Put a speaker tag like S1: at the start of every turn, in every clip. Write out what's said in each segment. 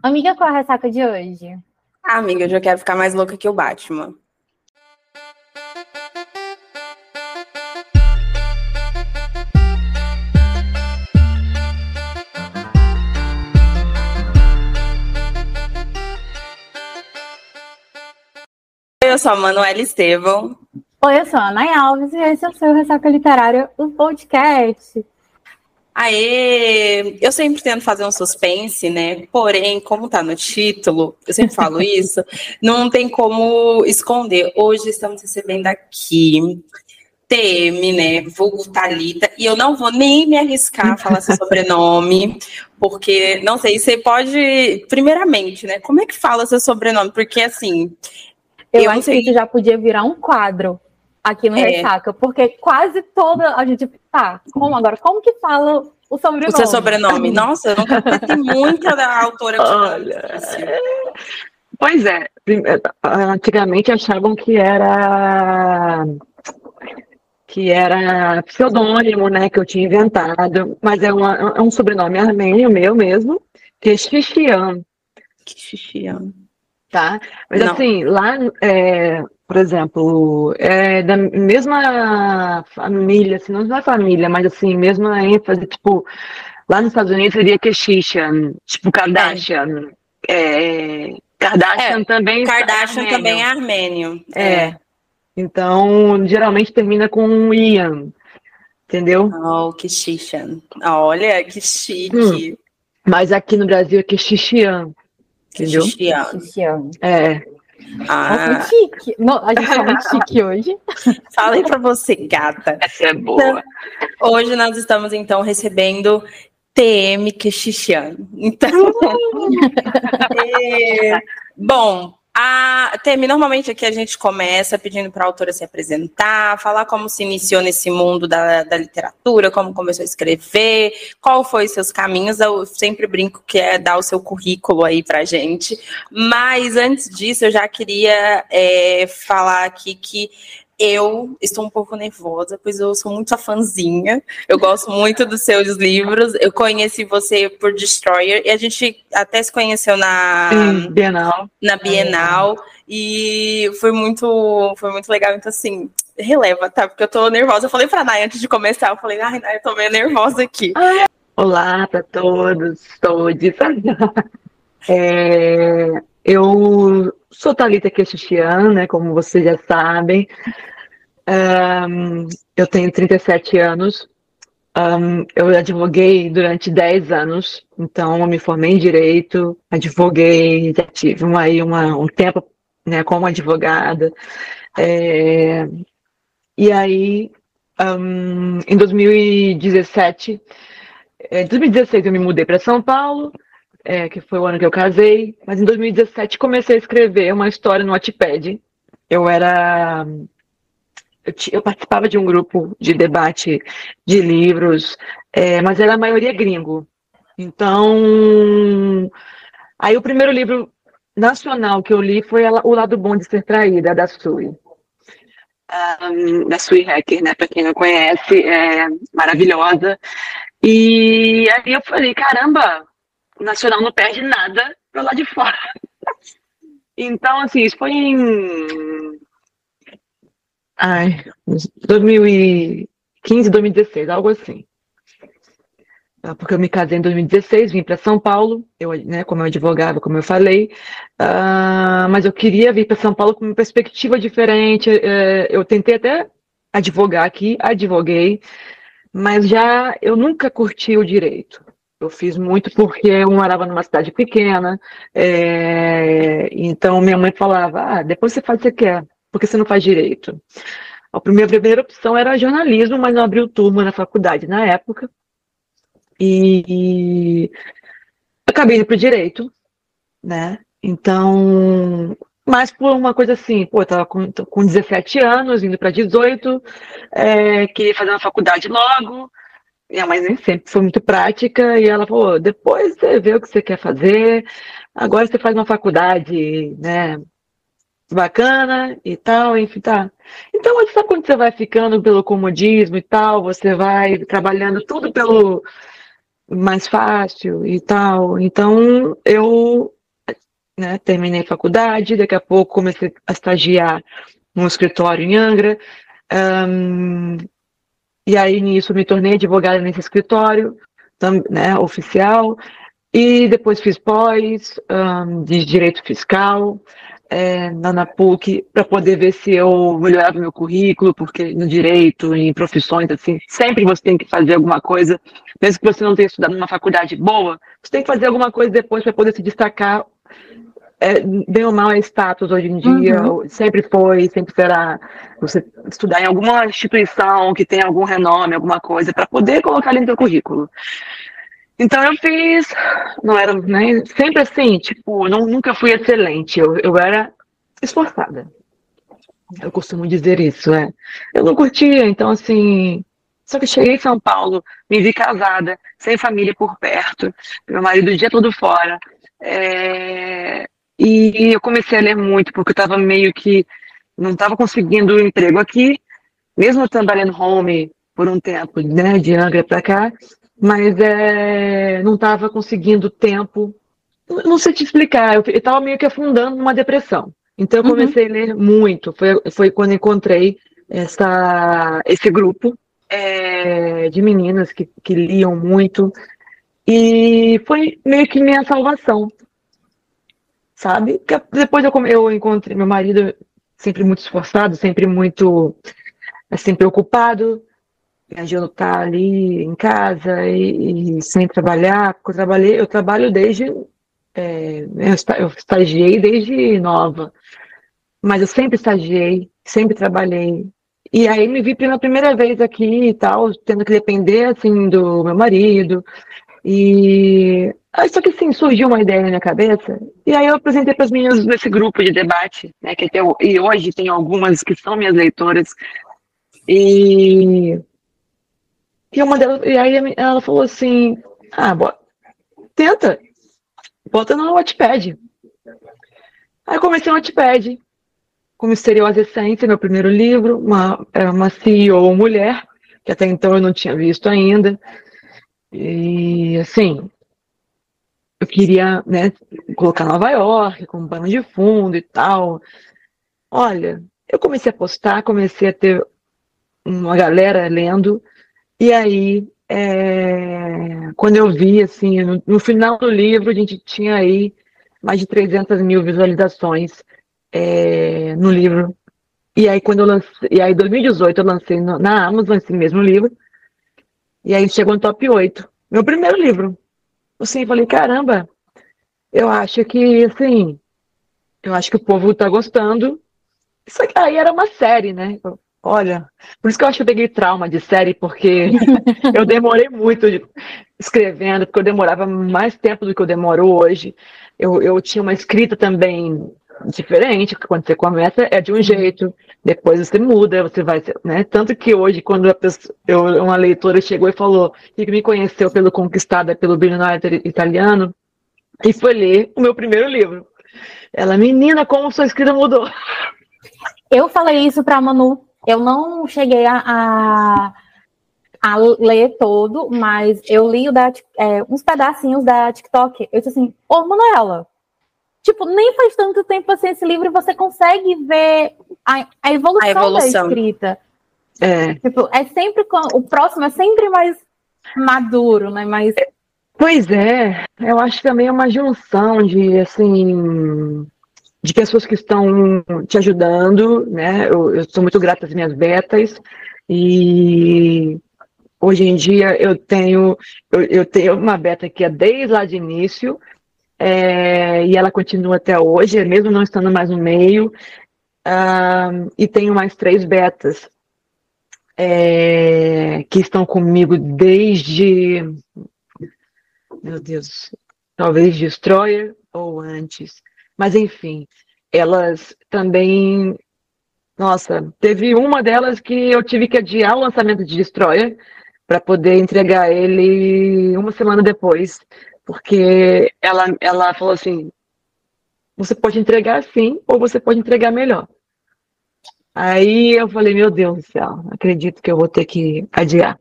S1: Amiga, qual é a ressaca de hoje?
S2: Ah, amiga, eu já quero ficar mais louca que o Batman. Eu sou a Manuela Estevão.
S1: Oi, eu sou a Ana Alves e esse é o seu Ressaca Literária, o podcast.
S2: Aê! Eu sempre tento fazer um suspense, né? Porém, como tá no título, eu sempre falo isso, não tem como esconder. Hoje estamos recebendo aqui TM, né? Vulgo Thalita, e eu não vou nem me arriscar a falar seu sobrenome, porque, não sei, você pode, primeiramente, né? Como é que fala seu sobrenome? Porque, assim...
S1: Eu, eu acho sei... que isso já podia virar um quadro aqui no é. Ressaca, porque quase toda a gente tá, como agora, como que fala o sobrenome?
S2: O seu sobrenome. Nossa, eu nunca pensei muita da autora.
S3: Olha, pois é, antigamente achavam que era que era pseudônimo, né, que eu tinha inventado, mas é, uma, é um sobrenome armênio meu mesmo, que é Xixian.
S2: Xixian.
S3: Tá? Mas Não. assim, lá é, por exemplo, é da mesma família, assim, não é família, mas assim, mesma ênfase, tipo, lá nos Estados Unidos seria Kardashian, tipo Kardashian. É. É, Kardashian é, também.
S2: Kardashian é também é armênio.
S3: É. é. Então, geralmente termina com Ian. Entendeu?
S2: Oh, que Kishishan. Olha, que chique. Hum.
S3: Mas aqui no Brasil é Kishishian. Entendeu?
S1: Kishishian.
S3: É.
S1: Ah. Nossa, chique. Não, a gente tá muito chique hoje.
S2: Falei para você, gata.
S3: Essa é boa.
S2: Hoje nós estamos, então, recebendo TM Quexixiano. Então, é, bom, a Temi, normalmente aqui a gente começa pedindo para a autora se apresentar, falar como se iniciou nesse mundo da, da literatura, como começou a escrever, qual foi seus caminhos. Eu sempre brinco que é dar o seu currículo aí para gente. Mas antes disso, eu já queria é, falar aqui que eu estou um pouco nervosa, pois eu sou muito a fãzinha. Eu gosto muito dos seus livros. Eu conheci você por Destroyer e a gente até se conheceu na
S3: Bienal.
S2: Na Bienal. É. E foi muito, foi muito legal. Então, assim, releva, tá? Porque eu tô nervosa. Eu falei pra Nay antes de começar, eu falei, ai, Nay, eu tô meio nervosa aqui.
S3: Olá para todos, todos. É, eu sou Thalita Quechuchian, né, como vocês já sabem. Um, eu tenho 37 anos. Um, eu advoguei durante 10 anos, então eu me formei em Direito, advoguei, já tive uma, uma, um tempo né, como advogada. É, e aí, um, em 2017, em 2016 eu me mudei para São Paulo, é, que foi o ano que eu casei, mas em 2017 comecei a escrever uma história no Wattpad. Eu era eu, eu, participava de um grupo de debate de livros, é, mas era a maioria gringo. Então, aí o primeiro livro nacional que eu li foi O Lado Bom de Ser Traída, da Sui. Um, da Sui Hacker, né? Para quem não conhece, é maravilhosa. E aí eu falei, caramba, o Nacional não perde nada pro lado de fora. Então, assim, isso foi em Ai, 2015, 2016, algo assim. Ah, porque eu me casei em 2016, vim para São Paulo, eu, né, como eu advogava, como eu falei, uh, mas eu queria vir para São Paulo com uma perspectiva diferente. Uh, eu tentei até advogar aqui, advoguei, mas já eu nunca curti o direito. Eu fiz muito porque eu morava numa cidade pequena, é, então minha mãe falava: ah, depois você faz o que você quer porque você não faz direito? A primeira, primeira opção era jornalismo, mas não abriu turma na faculdade na época. E, acabei indo para o direito, né? Então, mas por uma coisa assim, pô, eu tava com, com 17 anos, indo para 18, é, queria fazer uma faculdade logo. Minha mãe nem sempre foi muito prática, e ela falou: depois você vê o que você quer fazer, agora você faz uma faculdade, né? bacana e tal, enfim, tá. Então, sabe quando você vai ficando pelo comodismo e tal, você vai trabalhando tudo pelo mais fácil e tal. Então, eu né, terminei faculdade, daqui a pouco comecei a estagiar num escritório em Angra, um, e aí nisso me tornei advogada nesse escritório, né, oficial, e depois fiz pós um, de direito fiscal é, na, na PUC para poder ver se eu melhorava meu currículo, porque no direito, em profissões, assim, sempre você tem que fazer alguma coisa, mesmo que você não tenha estudado numa faculdade boa, você tem que fazer alguma coisa depois para poder se destacar. É, bem ou mal é status hoje em dia, uhum. sempre foi, sempre será. Você estudar em alguma instituição que tem algum renome, alguma coisa, para poder colocar ali no seu currículo. Então eu fiz, não era, né, sempre assim, tipo, não, nunca fui excelente, eu, eu era esforçada. Eu costumo dizer isso, é. Eu não curtia, então assim, só que cheguei em São Paulo, me vi casada, sem família por perto, meu marido o dia todo fora, é, e eu comecei a ler muito, porque eu estava meio que, não estava conseguindo um emprego aqui, mesmo trabalhando home por um tempo, né, de Angra para cá, mas é, não estava conseguindo tempo. Não sei te explicar, eu estava meio que afundando numa depressão. Então eu uhum. comecei uhum. a ler muito. Foi, foi quando encontrei essa, esse grupo é, de meninas que, que liam muito. E foi meio que minha salvação. Sabe? Porque depois eu, eu encontrei meu marido sempre muito esforçado, sempre muito assim, preocupado a Gelo está ali em casa e, e, sem trabalhar, porque eu trabalhei, eu trabalho desde, é, eu estagiei desde nova, mas eu sempre estagiei, sempre trabalhei. E aí me vi pela primeira vez aqui e tal, tendo que depender, assim, do meu marido. E só que assim, surgiu uma ideia na minha cabeça, e aí eu apresentei para as meninas desse grupo de debate, né, que até, e hoje tem algumas que são minhas leitoras, e e uma delas, e aí ela falou assim: ah, bota, tenta, bota no Wattpad. Aí comecei no Wattpad, com Misteriosa Essência, meu primeiro livro, uma, uma CEO mulher, que até então eu não tinha visto ainda. E assim, eu queria né, colocar Nova York com um pano de fundo e tal. Olha, eu comecei a postar, comecei a ter uma galera lendo, e aí, é, quando eu vi, assim, no, no, final do livro, a gente tinha aí mais de 300 mil visualizações é, no livro. E aí, quando eu lancei, e aí, em 2018, eu lancei no, na Amazon esse mesmo livro. E aí chegou no top 8. Meu primeiro livro. Assim, falei, caramba, eu acho que, assim, eu acho que o povo tá gostando. Isso aí era uma série, né? Olha, por isso que eu acho que eu peguei trauma de série, porque eu demorei muito escrevendo, porque eu demorava mais tempo do que eu demoro hoje. Eu, eu tinha uma escrita também diferente, quando você começa é de um jeito, depois você muda, você vai, né? Tanto que hoje, quando pessoa, eu, uma leitora chegou e falou que me conheceu pelo Conquistada, pelo Bilionário Italiano, e foi ler o meu primeiro livro. Ela, menina, como sua escrita mudou.
S1: Eu falei isso para Manu eu não cheguei a, a, a ler todo, mas eu li da, é, uns pedacinhos da TikTok. Eu disse assim, ô Manuela, tipo, nem faz tanto tempo assim esse livro e você consegue ver a, a, evolução, a evolução, da escrita. É. Tipo, é sempre o próximo é sempre mais maduro, né? Mais
S3: Pois é, eu acho que também é uma junção de assim de pessoas que estão te ajudando, né? Eu, eu sou muito grata às minhas betas e hoje em dia eu tenho eu, eu tenho uma beta que é desde lá de início é, e ela continua até hoje, mesmo não estando mais no meio. Uh, e tenho mais três betas é, que estão comigo desde, meu Deus, talvez Destroyer ou antes. Mas, enfim, elas também. Nossa, teve uma delas que eu tive que adiar o lançamento de Destroyer para poder entregar ele uma semana depois, porque ela, ela falou assim: você pode entregar sim, ou você pode entregar melhor. Aí eu falei: meu Deus do céu, acredito que eu vou ter que adiar.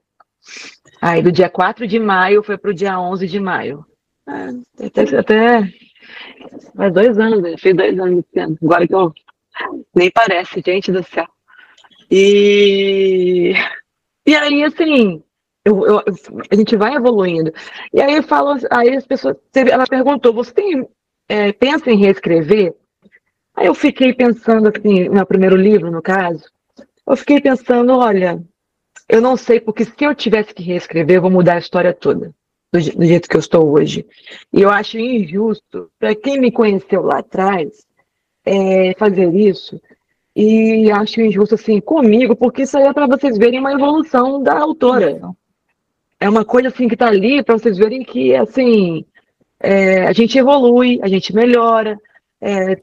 S3: Aí do dia 4 de maio foi para o dia 11 de maio. É, até, até faz dois anos, né? fez dois anos esse ano. Agora que eu. Nem parece, gente do céu. E. E aí, assim, eu, eu, a gente vai evoluindo. E aí eu falo, aí as pessoas, ela perguntou, você tem, é, pensa em reescrever? Aí eu fiquei pensando assim, no primeiro livro, no caso, eu fiquei pensando, olha, eu não sei, porque se eu tivesse que reescrever, eu vou mudar a história toda, do, do jeito que eu estou hoje. E eu acho injusto, para quem me conheceu lá atrás, é, fazer isso. E acho injusto, assim, comigo, porque isso aí é para vocês verem uma evolução da autora. É uma coisa, assim, que está ali para vocês verem que, assim, é, a gente evolui, a gente melhora, é,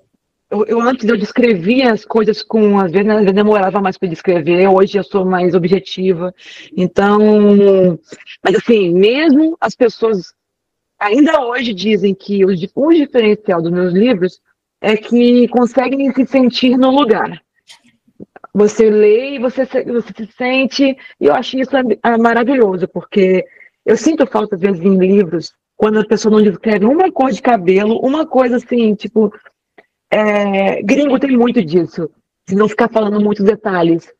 S3: eu, eu, antes eu descrevia as coisas com, às vezes, eu demorava mais para descrever, hoje eu sou mais objetiva. Então, mas assim, mesmo as pessoas ainda hoje dizem que o, o diferencial dos meus livros é que conseguem se sentir no lugar. Você lê e você, você se sente, e eu acho isso maravilhoso, porque eu sinto falta, às vezes, em livros, quando a pessoa não descreve uma cor de cabelo, uma coisa assim, tipo, é, gringo tem muito disso, de não ficar falando muitos detalhes.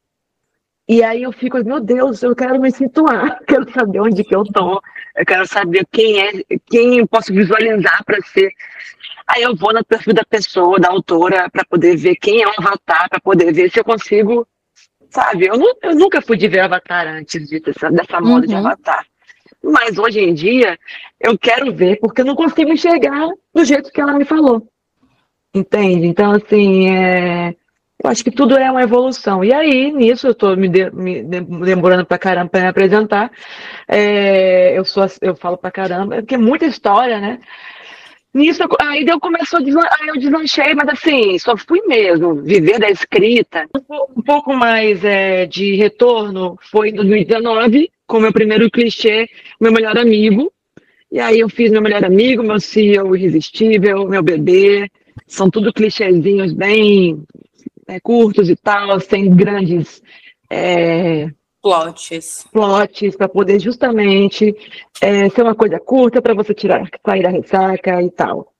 S3: E aí eu fico, meu Deus, eu quero me situar, quero saber onde que eu tô, eu quero saber quem é, quem eu posso visualizar para ser. Aí eu vou no perfil da pessoa, da autora, para poder ver quem é o avatar, para poder ver se eu consigo, sabe? Eu, não, eu nunca fui de ver avatar antes de, dessa, dessa moda uhum. de avatar. Mas hoje em dia eu quero ver porque eu não consigo enxergar do jeito que ela me falou. Entende? Então, assim, é... eu acho que tudo é uma evolução. E aí, nisso, eu estou me, de, me demorando para caramba para me apresentar. É... eu, sou, eu falo para caramba, porque é muita história, né? Nisso, aí eu começou, aí eu deslanchei, mas assim, só fui mesmo, viver da escrita. Um pouco mais é, de retorno foi em 2019, com meu primeiro clichê, meu melhor amigo. E aí eu fiz meu melhor amigo, meu CEO irresistível, meu bebê, são tudo clichêzinhos bem é, curtos e tal, sem grandes é,
S2: plots.
S3: Plots para poder justamente é, ser uma coisa curta para você tirar, sair da ressaca e tal.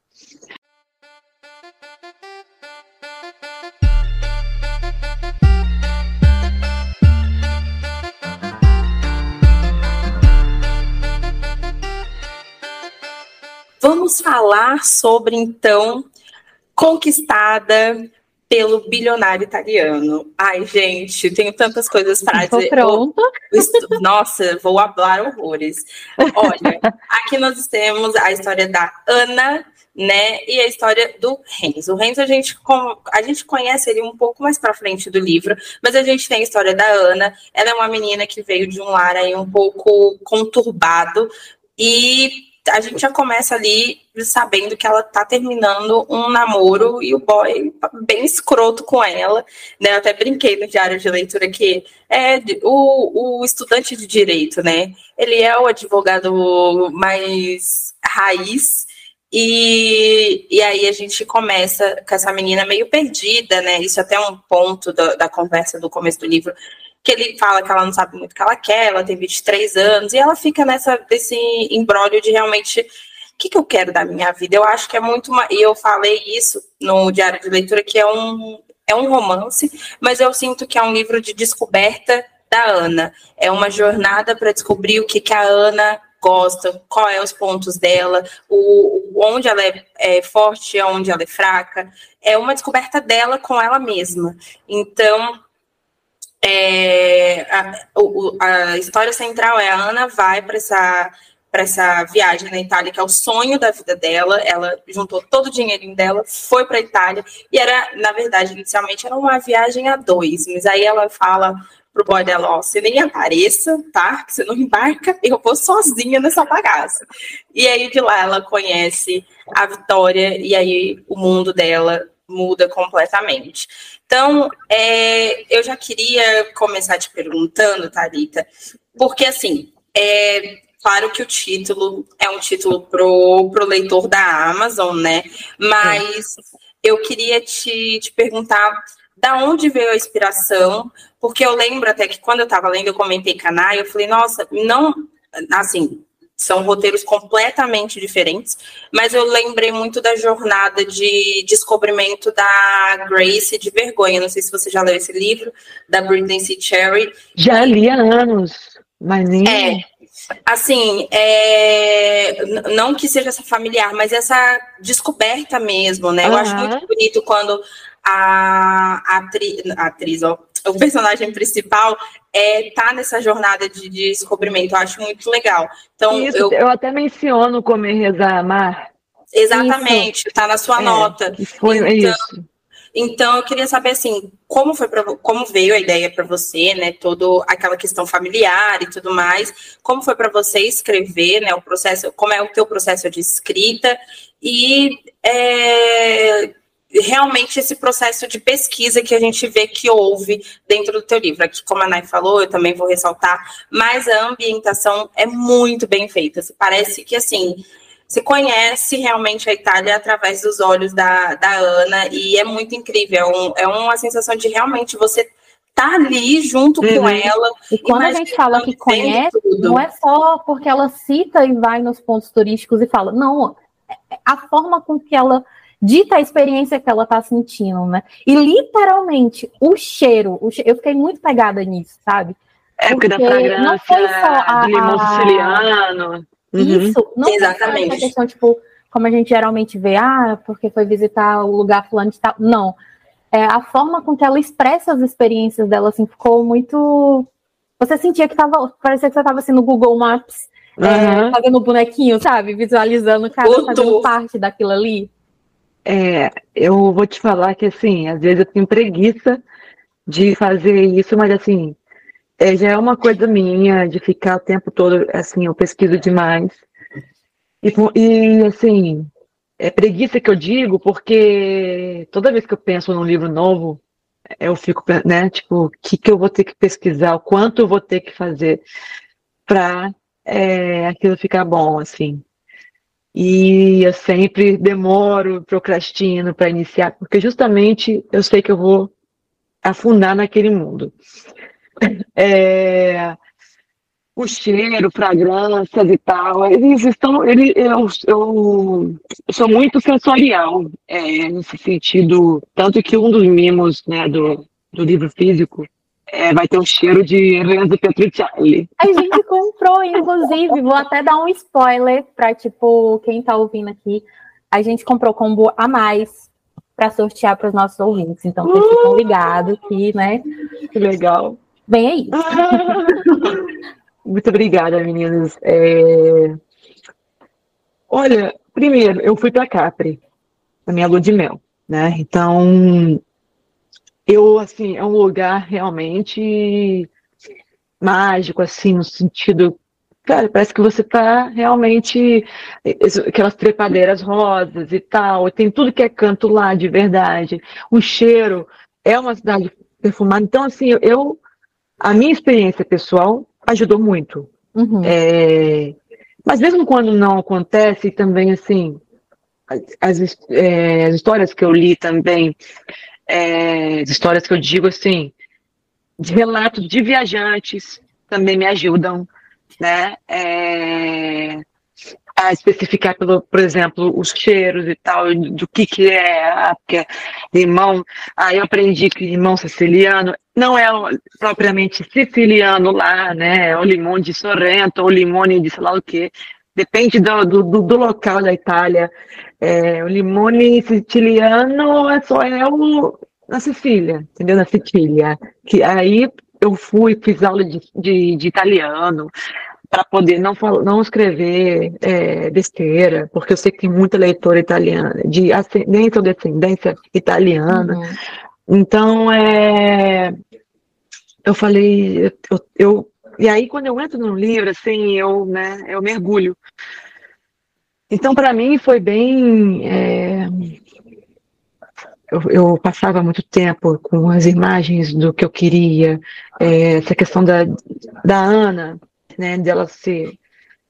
S2: Vamos falar sobre então conquistada pelo bilionário italiano. Ai, gente, tenho tantas coisas para dizer.
S1: Pronta.
S2: Nossa, vou falar horrores. Olha, aqui nós temos a história da Ana, né, e a história do Renzo. O Renzo a gente, a gente conhece ele um pouco mais para frente do livro, mas a gente tem a história da Ana. Ela é uma menina que veio de um lar aí um pouco conturbado e a gente já começa ali sabendo que ela tá terminando um namoro e o boy bem escroto com ela, né? Eu até brinquei no diário de leitura que é o, o estudante de direito, né? Ele é o advogado mais raiz e, e aí a gente começa com essa menina meio perdida, né? Isso até é um ponto da, da conversa do começo do livro, que ele fala que ela não sabe muito o que ela quer, ela tem 23 anos, e ela fica nessa desse embrólio de realmente que, que eu quero da minha vida. Eu acho que é muito uma. E eu falei isso no diário de leitura, que é um, é um romance, mas eu sinto que é um livro de descoberta da Ana. É uma jornada para descobrir o que, que a Ana gosta, qual é os pontos dela, o, onde ela é, é forte, onde ela é fraca. É uma descoberta dela com ela mesma. Então, é, a, a, história central é a Ana vai para essa para essa viagem na Itália, que é o sonho da vida dela. Ela juntou todo o dinheirinho dela, foi para a Itália, e era, na verdade, inicialmente era uma viagem a dois, mas aí ela fala pro boy dela, ó, você nem apareça, tá? Você não embarca, eu vou sozinha nessa bagaça. E aí de lá ela conhece a Vitória, e aí o mundo dela muda completamente. Então, é, eu já queria começar te perguntando, Thalita, porque assim, é claro que o título é um título pro, pro leitor da Amazon, né? Mas é. eu queria te, te perguntar da onde veio a inspiração, porque eu lembro até que quando eu estava lendo, eu comentei canal, eu falei, nossa, não assim, são roteiros completamente diferentes, mas eu lembrei muito da jornada de descobrimento da Grace de Vergonha. Não sei se você já leu esse livro, da Britney C. Cherry.
S3: Já li há anos, mas nem.
S2: É. Assim, é, não que seja essa familiar, mas essa descoberta mesmo, né? Uhum. Eu acho muito bonito quando a, a, atri, a atriz, ó, o personagem principal é, tá nessa jornada de, de descobrimento. Eu acho muito legal. Então,
S3: isso, eu, eu até menciono Comer, Rezar, Amar.
S2: Exatamente, está na sua é, nota.
S3: Foi então, isso.
S2: Então, eu queria saber, assim, como foi pra, como veio a ideia para você, né? Toda aquela questão familiar e tudo mais. Como foi para você escrever, né? O processo, como é o teu processo de escrita e é, realmente esse processo de pesquisa que a gente vê que houve dentro do teu livro. Aqui, como a Nay falou, eu também vou ressaltar, mas a ambientação é muito bem feita. Parece que, assim, você conhece realmente a Itália através dos olhos da, da Ana, e é muito incrível. É, um, é uma sensação de realmente você tá ali junto uhum. com ela.
S1: E quando a gente fala que conhece, tudo. não é só porque ela cita e vai nos pontos turísticos e fala, não, a forma com que ela dita a experiência que ela tá sentindo, né? E literalmente, o cheiro, o cheiro eu fiquei muito pegada nisso, sabe?
S3: É, porque, da fragrância, não foi só a, limão siciliano.
S1: Uhum. Isso, não Exatamente. foi só questão, tipo, como a gente geralmente vê, ah, porque foi visitar o lugar fulano de tal. Não. É, a forma com que ela expressa as experiências dela, assim, ficou muito. Você sentia que tava. Parecia que você estava assim no Google Maps, uhum. é, fazendo bonequinho, sabe? Visualizando cada fazendo parte daquilo ali.
S3: É, eu vou te falar que, assim, às vezes eu tenho preguiça de fazer isso, mas, assim, é, já é uma coisa minha de ficar o tempo todo, assim, eu pesquiso demais. E, e, assim, é preguiça que eu digo, porque toda vez que eu penso num livro novo, eu fico, né, tipo, o que, que eu vou ter que pesquisar, o quanto eu vou ter que fazer para é, aquilo ficar bom, assim. E eu sempre demoro, procrastino para iniciar, porque justamente eu sei que eu vou afundar naquele mundo. É, o cheiro, fragrâncias e tal, eles estão. Ele, eu, eu, sou muito sensorial é, nesse sentido, tanto que um dos mimos né, do, do livro físico é, vai ter um cheiro de Renzo Petruccielli.
S1: A gente comprou, inclusive, vou até dar um spoiler para tipo quem tá ouvindo aqui. A gente comprou combo a mais para sortear para os nossos ouvintes. Então, vocês ficam uh! ligados que, né?
S3: Que legal.
S1: Bem aí.
S3: Muito obrigada, meninas. É... Olha, primeiro, eu fui para Capri, na minha lua de mel, né? Então, eu, assim, é um lugar realmente mágico, assim, no sentido. Cara, parece que você tá realmente. Aquelas trepadeiras rosas e tal, tem tudo que é canto lá, de verdade. O cheiro é uma cidade perfumada. Então, assim, eu. A minha experiência pessoal ajudou muito. Uhum. É, mas mesmo quando não acontece, também, assim, as, as, é, as histórias que eu li também é, histórias que eu digo assim, de relatos de viajantes também me ajudam, né? É, a especificar, pelo, por exemplo, os cheiros e tal, do que que é, ah, porque limão, aí eu aprendi que limão siciliano não é propriamente siciliano lá, né, é o limão de Sorrento, ou limone de sei lá o que, depende do, do, do, local da Itália, é, o limone siciliano é só é o, na Sicília, entendeu? Na Sicília. Que aí eu fui, fiz aula de, de, de italiano para poder não, não escrever é, besteira, porque eu sei que tem muita leitora italiana, de ascendência ou descendência italiana. Uhum. Então, é, eu falei, eu, eu, e aí quando eu entro no livro, assim, eu, né, eu mergulho. Então, para mim, foi bem. É, eu, eu, passava muito tempo com as imagens do que eu queria, é, essa questão da, da Ana, né, dela ser.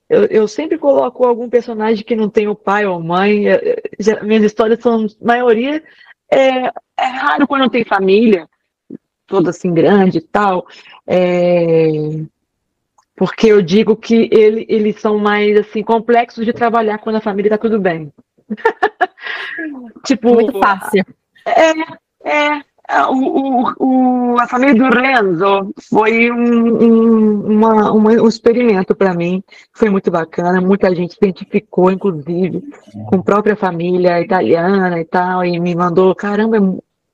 S3: Eu, eu, sempre coloco algum personagem que não tem o pai ou mãe. É, já, minhas histórias são, maioria, é, é raro quando não tem família, toda assim grande e tal. É, porque eu digo que ele, eles são mais assim complexos de trabalhar quando a família está tudo bem.
S1: tipo, muito fácil.
S3: É, é. O, o, o, a família do Renzo foi um, um, uma, um experimento para mim, foi muito bacana, muita gente se identificou, inclusive, com própria família italiana e tal, e me mandou, caramba,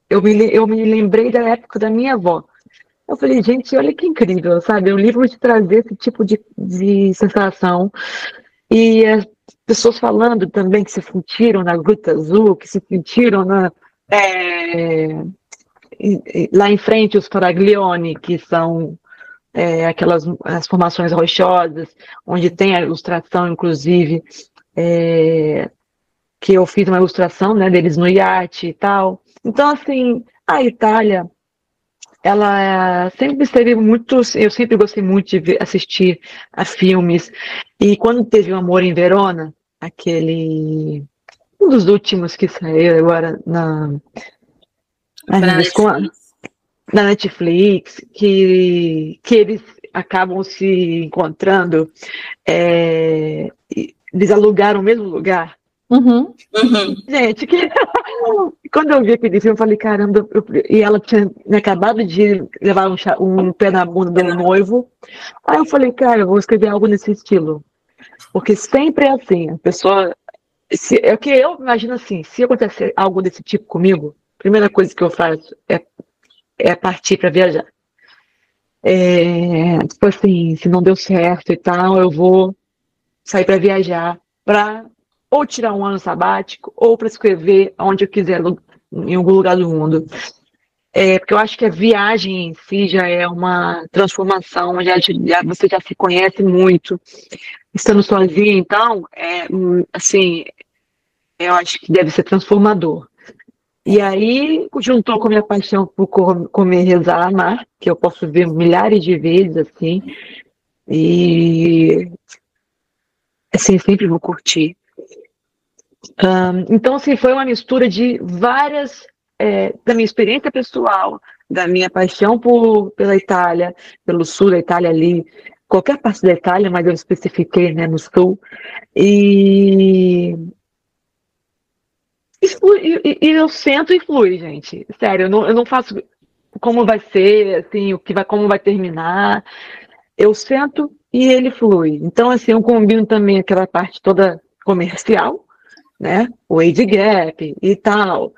S3: eu me, eu me lembrei da época da minha avó, eu falei, gente, olha que incrível, sabe? O livro te trazer esse tipo de, de sensação. E as pessoas falando também que se sentiram na Gruta Azul, que se sentiram na, é, lá em frente os Faraglione, que são é, aquelas as formações rochosas, onde tem a ilustração, inclusive, é, que eu fiz uma ilustração né, deles no iate e tal. Então, assim, a Itália ela sempre esteve muito. Eu sempre gostei muito de assistir a filmes. E quando teve o Amor em Verona, aquele. Um dos últimos que saiu agora na. Na Netflix. na Netflix, que, que eles acabam se encontrando, é, eles alugaram o mesmo lugar.
S1: Uhum.
S3: Uhum. Gente, que... quando eu vi aquele filme, eu falei, caramba, eu... e ela tinha acabado de levar um, chá, um pé na bunda do noivo. Aí eu falei, cara, eu vou escrever algo nesse estilo. Porque sempre é assim, a pessoa. Se, é que eu imagino assim, se acontecer algo desse tipo comigo, a primeira coisa que eu faço é, é partir para viajar. É, tipo assim, se não deu certo e tal, eu vou sair para viajar, para ou tirar um ano sabático, ou para escrever onde eu quiser, em algum lugar do mundo. É, porque eu acho que a viagem em si já é uma transformação, já, já você já se conhece muito. Estando sozinha, então, é, assim, eu acho que deve ser transformador. E aí, juntou com a minha paixão por comer, rezar, amar, que eu posso ver milhares de vezes, assim, e, assim, sempre vou curtir. Um, então, assim, foi uma mistura de várias, é, da minha experiência pessoal, da minha paixão por, pela Itália, pelo sul da Itália ali, qualquer parte da Itália, mas eu especifiquei né, no sul, e, e, e eu sento e flui, gente, sério, eu não, eu não faço como vai ser, assim, o que vai, como vai terminar, eu sento e ele flui. Então, assim, eu combino também aquela parte toda comercial, né? O age gap e tal.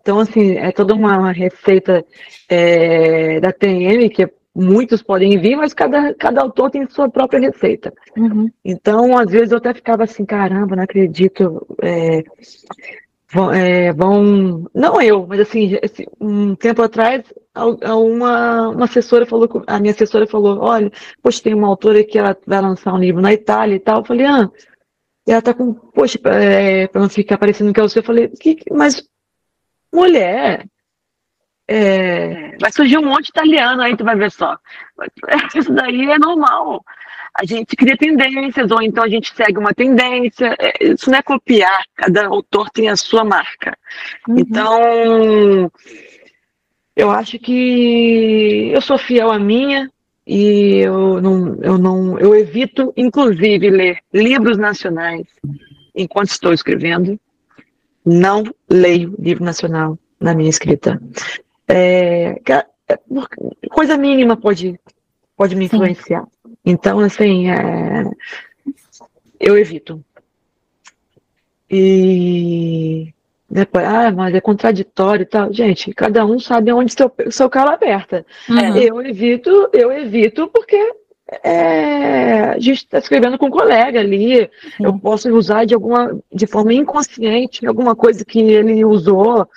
S3: Então, assim, é toda uma receita é, da TM que muitos podem vir, mas cada, cada autor tem sua própria receita.
S1: Uhum.
S3: Então, às vezes eu até ficava assim, caramba, não acredito. É, vão, é, vão, não eu, mas assim, um tempo atrás, uma, uma assessora falou, a minha assessora falou, olha, poxa, tem uma autora que ela vai lançar um livro na Itália e tal. Eu falei, ah, ela tá com, poxa, é, pra não ficar parecendo que é você, eu falei, que, mas mulher, é, vai surgir um monte de italiano aí, tu vai ver só. Isso daí é normal. A gente cria tendências, ou então a gente segue uma tendência. É, isso não é copiar, cada autor tem a sua marca. Uhum. Então, eu acho que eu sou fiel à minha, e eu não, eu não, eu evito, inclusive, ler livros nacionais enquanto estou escrevendo. Não leio livro nacional na minha escrita. É, é coisa mínima pode, pode me influenciar. Sim. Então, assim, é, eu evito. E depois, ah, mas é contraditório e tal. Gente, cada um sabe onde seu, seu calo aperta. Uhum. Eu evito, eu evito porque é, a gente está escrevendo com um colega ali. Uhum. Eu posso usar de alguma, de forma inconsciente, alguma coisa que ele usou.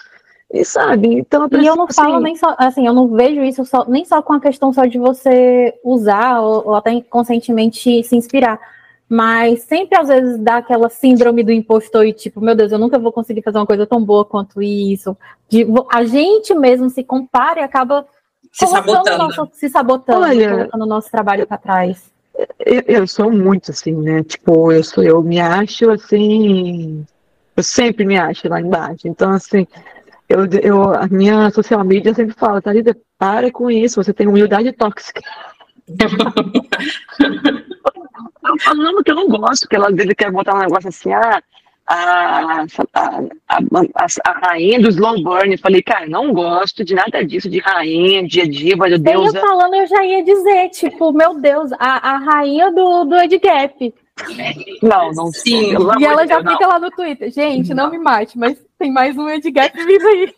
S3: E sabe, então
S1: eu E eu não assim, falo nem só, assim, eu não vejo isso só, nem só com a questão só de você usar ou, ou até inconscientemente se inspirar mas sempre às vezes dá aquela síndrome do impostor e tipo, meu Deus, eu nunca vou conseguir fazer uma coisa tão boa quanto isso. De, a gente mesmo se compara e acaba
S2: se sabotando,
S1: nosso, se sabotando, Olha, colocando o nosso trabalho para trás.
S3: Eu, eu, sou muito assim, né? Tipo, eu sou, eu me acho assim, eu sempre me acho lá embaixo. Então, assim, eu, eu a minha social media sempre fala, Thalita, para com isso, você tem humildade tóxica. eu falo, não, que eu não gosto, que ela às vezes quer botar um negócio assim, ah, a, a, a, a, rainha do slow burn. Eu falei, cara, não gosto de nada disso, de rainha, de diva, de deusa.
S1: Eu falando, eu já ia dizer, tipo, meu Deus, a, a rainha do, do Ed Gap.
S3: Não, não sim.
S1: E ela já fica lá no Twitter. Gente, não. não me mate, mas tem mais um Ed Gap vindo aí.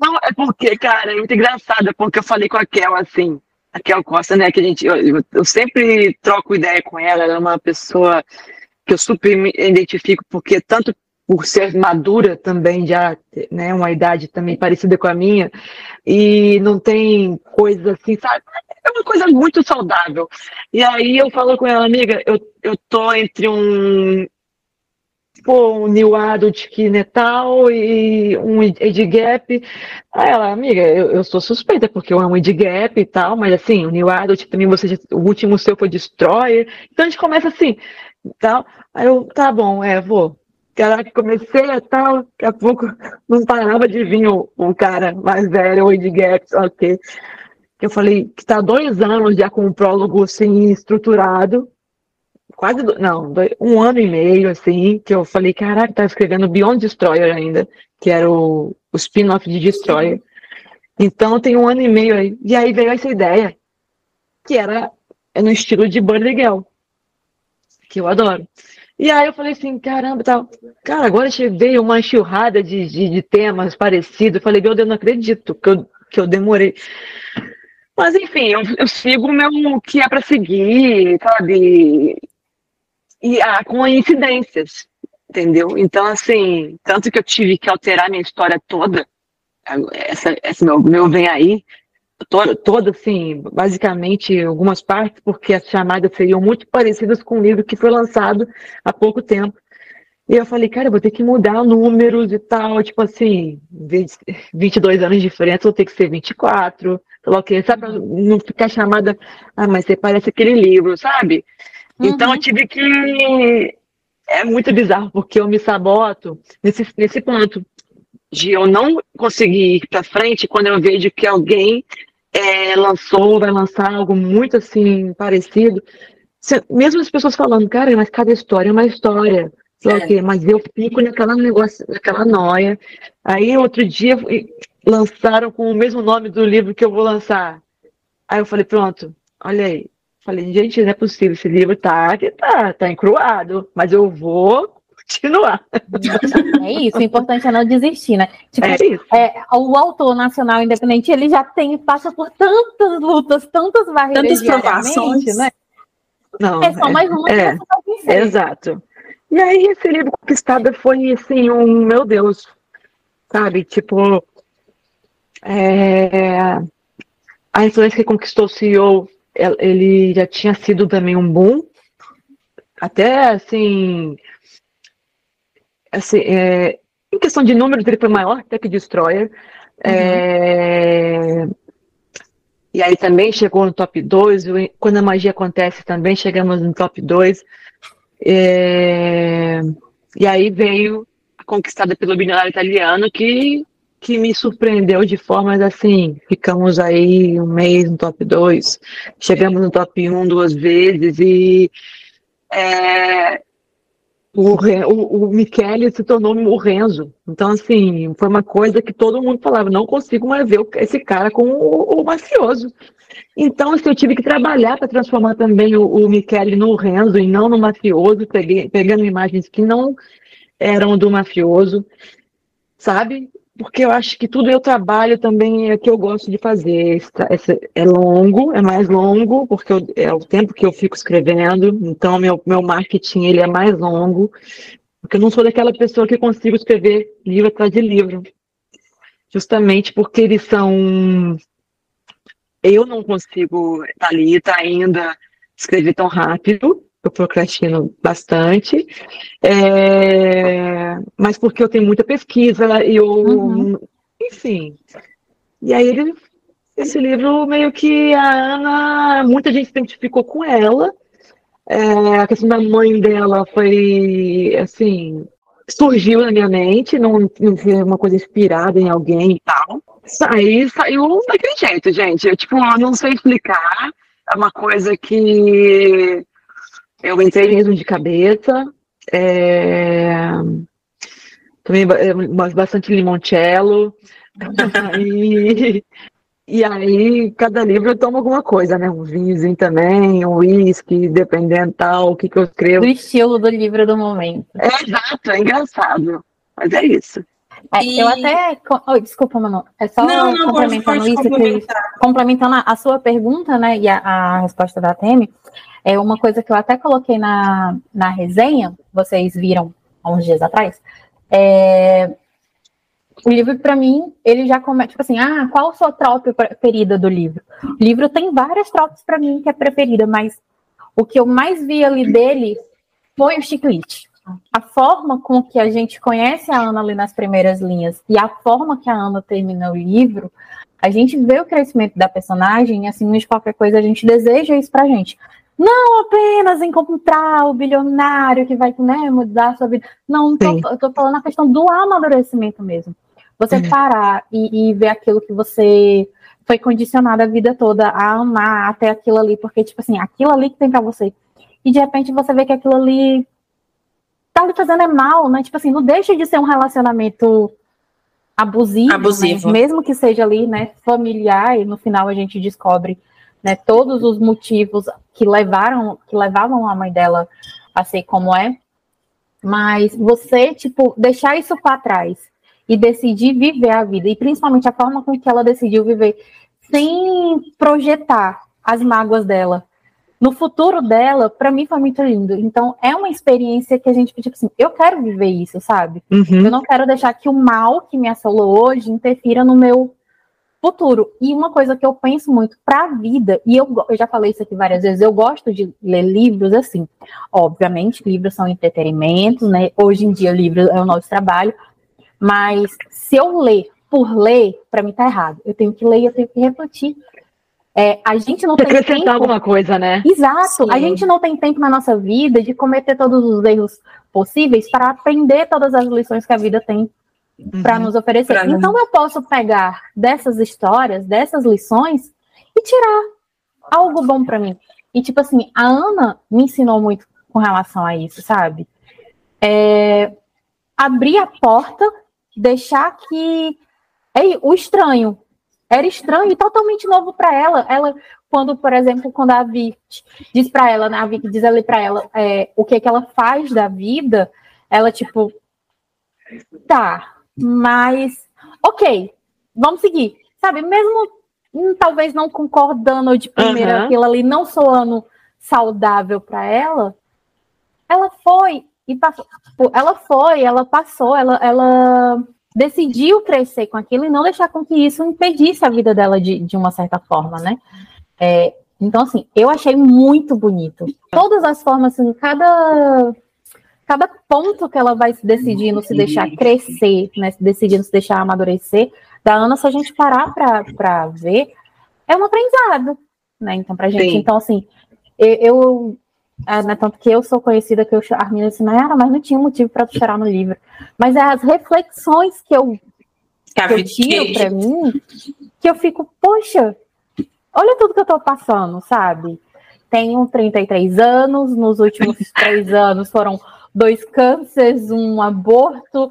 S3: Não, é porque, cara, é muito engraçado, é porque eu falei com a Kel assim, a Kel Costa, né, que a gente, eu, eu sempre troco ideia com ela, ela é uma pessoa que eu super me identifico, porque tanto por ser madura também, já, né, uma idade também parecida com a minha, e não tem coisa assim, sabe? É uma coisa muito saudável. E aí eu falo com ela, amiga, eu, eu tô entre um pô, um New Adult que né, tal e um Age Gap. Aí ela, amiga, eu, eu sou suspeita porque eu amo Age Gap e tal, mas assim, o New Adult também você o último seu foi Destroyer. Então a gente começa assim, tal. Aí eu, tá bom, é, vou. Caraca, comecei a tal, daqui a pouco não parava de vir um, cara mais velho, o Age Gap, ok. Eu falei que tá dois anos já com um prólogo assim estruturado, quase, não, um ano e meio, assim, que eu falei, caraca, tá escrevendo Beyond Destroyer ainda, que era o, o spin-off de Destroyer. Então tem um ano e meio aí. E aí veio essa ideia, que era é no estilo de Burning Girl, que eu adoro. E aí eu falei assim, caramba, tal. Cara, agora veio uma enxurrada de, de, de temas parecidos. Eu falei, meu Deus, eu não acredito que eu, que eu demorei. Mas enfim, eu, eu sigo o meu que é para seguir, sabe? E ah, com coincidências, entendeu? Então, assim, tanto que eu tive que alterar minha história toda, essa, essa meu, meu vem aí, toda, toda, assim, basicamente algumas partes, porque as chamadas seriam muito parecidas com o livro que foi lançado há pouco tempo. E eu falei, cara, eu vou ter que mudar números e tal, tipo assim, 22 anos de diferença, vou ter que ser 24, sei lá o que, sabe? Não ficar chamada, ah, mas você parece aquele livro, sabe? Então eu uhum. tive que. É muito bizarro, porque eu me saboto nesse, nesse ponto de eu não conseguir ir para frente quando eu vejo que alguém é, lançou, vai lançar algo muito assim parecido. Mesmo as pessoas falando, cara, mas cada história é uma história. É. Mas eu fico naquela negócio, naquela noia. Aí outro dia lançaram com o mesmo nome do livro que eu vou lançar. Aí eu falei, pronto, olha aí, Falei, gente, não é possível, esse livro tá, tá, tá encruado, mas eu vou continuar.
S1: É isso, o importante é não desistir, né? Tipo, é isso. É, o autor nacional independente, ele já tem, passa por tantas lutas, tantas barreiras
S2: Tantas provações, né?
S3: Não, é só mais uma é, que é, Exato. E aí esse livro Conquistada foi assim, um, meu Deus, sabe, tipo, é, a influência que conquistou o CEO ele já tinha sido também um boom, até assim, assim é, em questão de números, ele foi maior até que Destroyer. Uhum. É, e aí também chegou no top 2. Quando a magia acontece também chegamos no top 2. É, e aí veio a conquistada pelo bilionário italiano, que que me surpreendeu de formas assim. Ficamos aí um mês no top 2, chegamos no top 1 um duas vezes e é, o, o, o Michele se tornou o Renzo. Então, assim, foi uma coisa que todo mundo falava, não consigo mais ver esse cara com o, o mafioso. Então, assim, eu tive que trabalhar para transformar também o, o Michele no Renzo e não no mafioso, peguei, pegando imagens que não eram do mafioso, sabe? Porque eu acho que tudo eu trabalho também é que eu gosto de fazer. É longo, é mais longo, porque eu, é o tempo que eu fico escrevendo, então meu, meu marketing ele é mais longo, porque eu não sou daquela pessoa que consigo escrever livro atrás de livro. Justamente porque eles são. Eu não consigo, Thalita, ainda escrever tão rápido, eu procrastino bastante, é, mas porque eu tenho muita pesquisa e eu, uhum. enfim. E aí ele, esse livro meio que a Ana, muita gente se identificou com ela. É, a questão da mãe dela foi assim, surgiu na minha mente, não, não foi uma coisa inspirada em alguém e tal. Aí saiu daquele jeito, gente. Eu, tipo, não sei explicar. é uma coisa que eu entrei mesmo de cabeça. É... Tomei bastante limoncello. e, e aí, cada livro eu tomo alguma coisa, né? Um vinhozinho também, um uísque, dependendo tal, o que, que eu escrevo.
S1: Do estilo do livro do momento.
S3: É exato, é engraçado. Mas é isso.
S1: É, e... Eu até. Oh, desculpa, Manu. É só não, não, complementando pode, pode isso, que, complementando a, a, sua pergunta, né? E a, a, resposta da Temi, é uma coisa que eu até coloquei na, na resenha, vocês viram há uns dias atrás. É, o livro, para mim, ele já começa, tipo assim, ah, qual a sua tropa preferida do livro? O livro tem várias tropas para mim que é preferida, mas o que eu mais vi ali dele foi o chiclete a forma com que a gente conhece a Ana ali nas primeiras linhas e a forma que a Ana termina o livro, a gente vê o crescimento da personagem e, assim, de qualquer coisa, a gente deseja isso pra gente. Não apenas encontrar o bilionário que vai né, mudar a sua vida. Não, tô, eu tô falando a questão do amadurecimento mesmo. Você uhum. parar e, e ver aquilo que você foi condicionado a vida toda a amar até aquilo ali, porque, tipo assim, aquilo ali que tem para você. E de repente você vê que aquilo ali tá lhe fazendo é mal, né? Tipo assim, não deixa de ser um relacionamento abusivo, abusivo. Né? mesmo que seja ali, né, familiar, e no final a gente descobre, né, todos os motivos que levaram, que levavam a mãe dela a ser como é. Mas você, tipo, deixar isso para trás e decidir viver a vida, e principalmente a forma com que ela decidiu viver, sem projetar as mágoas dela, no futuro dela, para mim foi muito lindo. Então, é uma experiência que a gente, tipo assim, eu quero viver isso, sabe? Uhum. Eu não quero deixar que o mal que me assolou hoje interfira no meu futuro. E uma coisa que eu penso muito para a vida, e eu, eu já falei isso aqui várias vezes, eu gosto de ler livros assim. Obviamente, livros são entretenimentos, né? Hoje em dia, livro é o nosso trabalho. Mas se eu ler por ler, para mim tá errado. Eu tenho que ler, eu tenho que refletir. É, a gente não Você tem tempo.
S3: alguma coisa, né?
S1: Exato. Sim. A gente não tem tempo na nossa vida de cometer todos os erros possíveis para aprender todas as lições que a vida tem uhum. para nos oferecer. Pra então eu posso pegar dessas histórias, dessas lições e tirar algo bom para mim. E tipo assim, a Ana me ensinou muito com relação a isso, sabe? É, abrir a porta, deixar que é, o estranho era estranho e totalmente novo para ela. Ela, quando, por exemplo, quando a Vic diz para ela, né, a Vic diz ali para ela é, o que, que ela faz da vida, ela tipo, tá, mas ok, vamos seguir, sabe? Mesmo hum, talvez não concordando de primeira uhum. aquilo ali, não soando saudável para ela, ela foi e passou. Ela foi, ela passou, ela, ela decidiu crescer com aquilo e não deixar com que isso impedisse a vida dela de, de uma certa forma, né? É, então, assim, eu achei muito bonito. Todas as formas, assim, cada, cada ponto que ela vai se decidindo se deixar crescer, né? Se decidindo se deixar amadurecer, da Ana, se a gente parar para ver, é um aprendizado, né? Então, pra gente. Sim. Então, assim, eu, eu é, né, tanto que eu sou conhecida que eu Arminda assim, Nayara, mas não tinha motivo para tu chorar no livro. Mas é as reflexões que eu, que eu tiro para mim que eu fico, poxa, olha tudo que eu tô passando, sabe? Tenho 33 anos, nos últimos três anos foram dois cânceres, um aborto,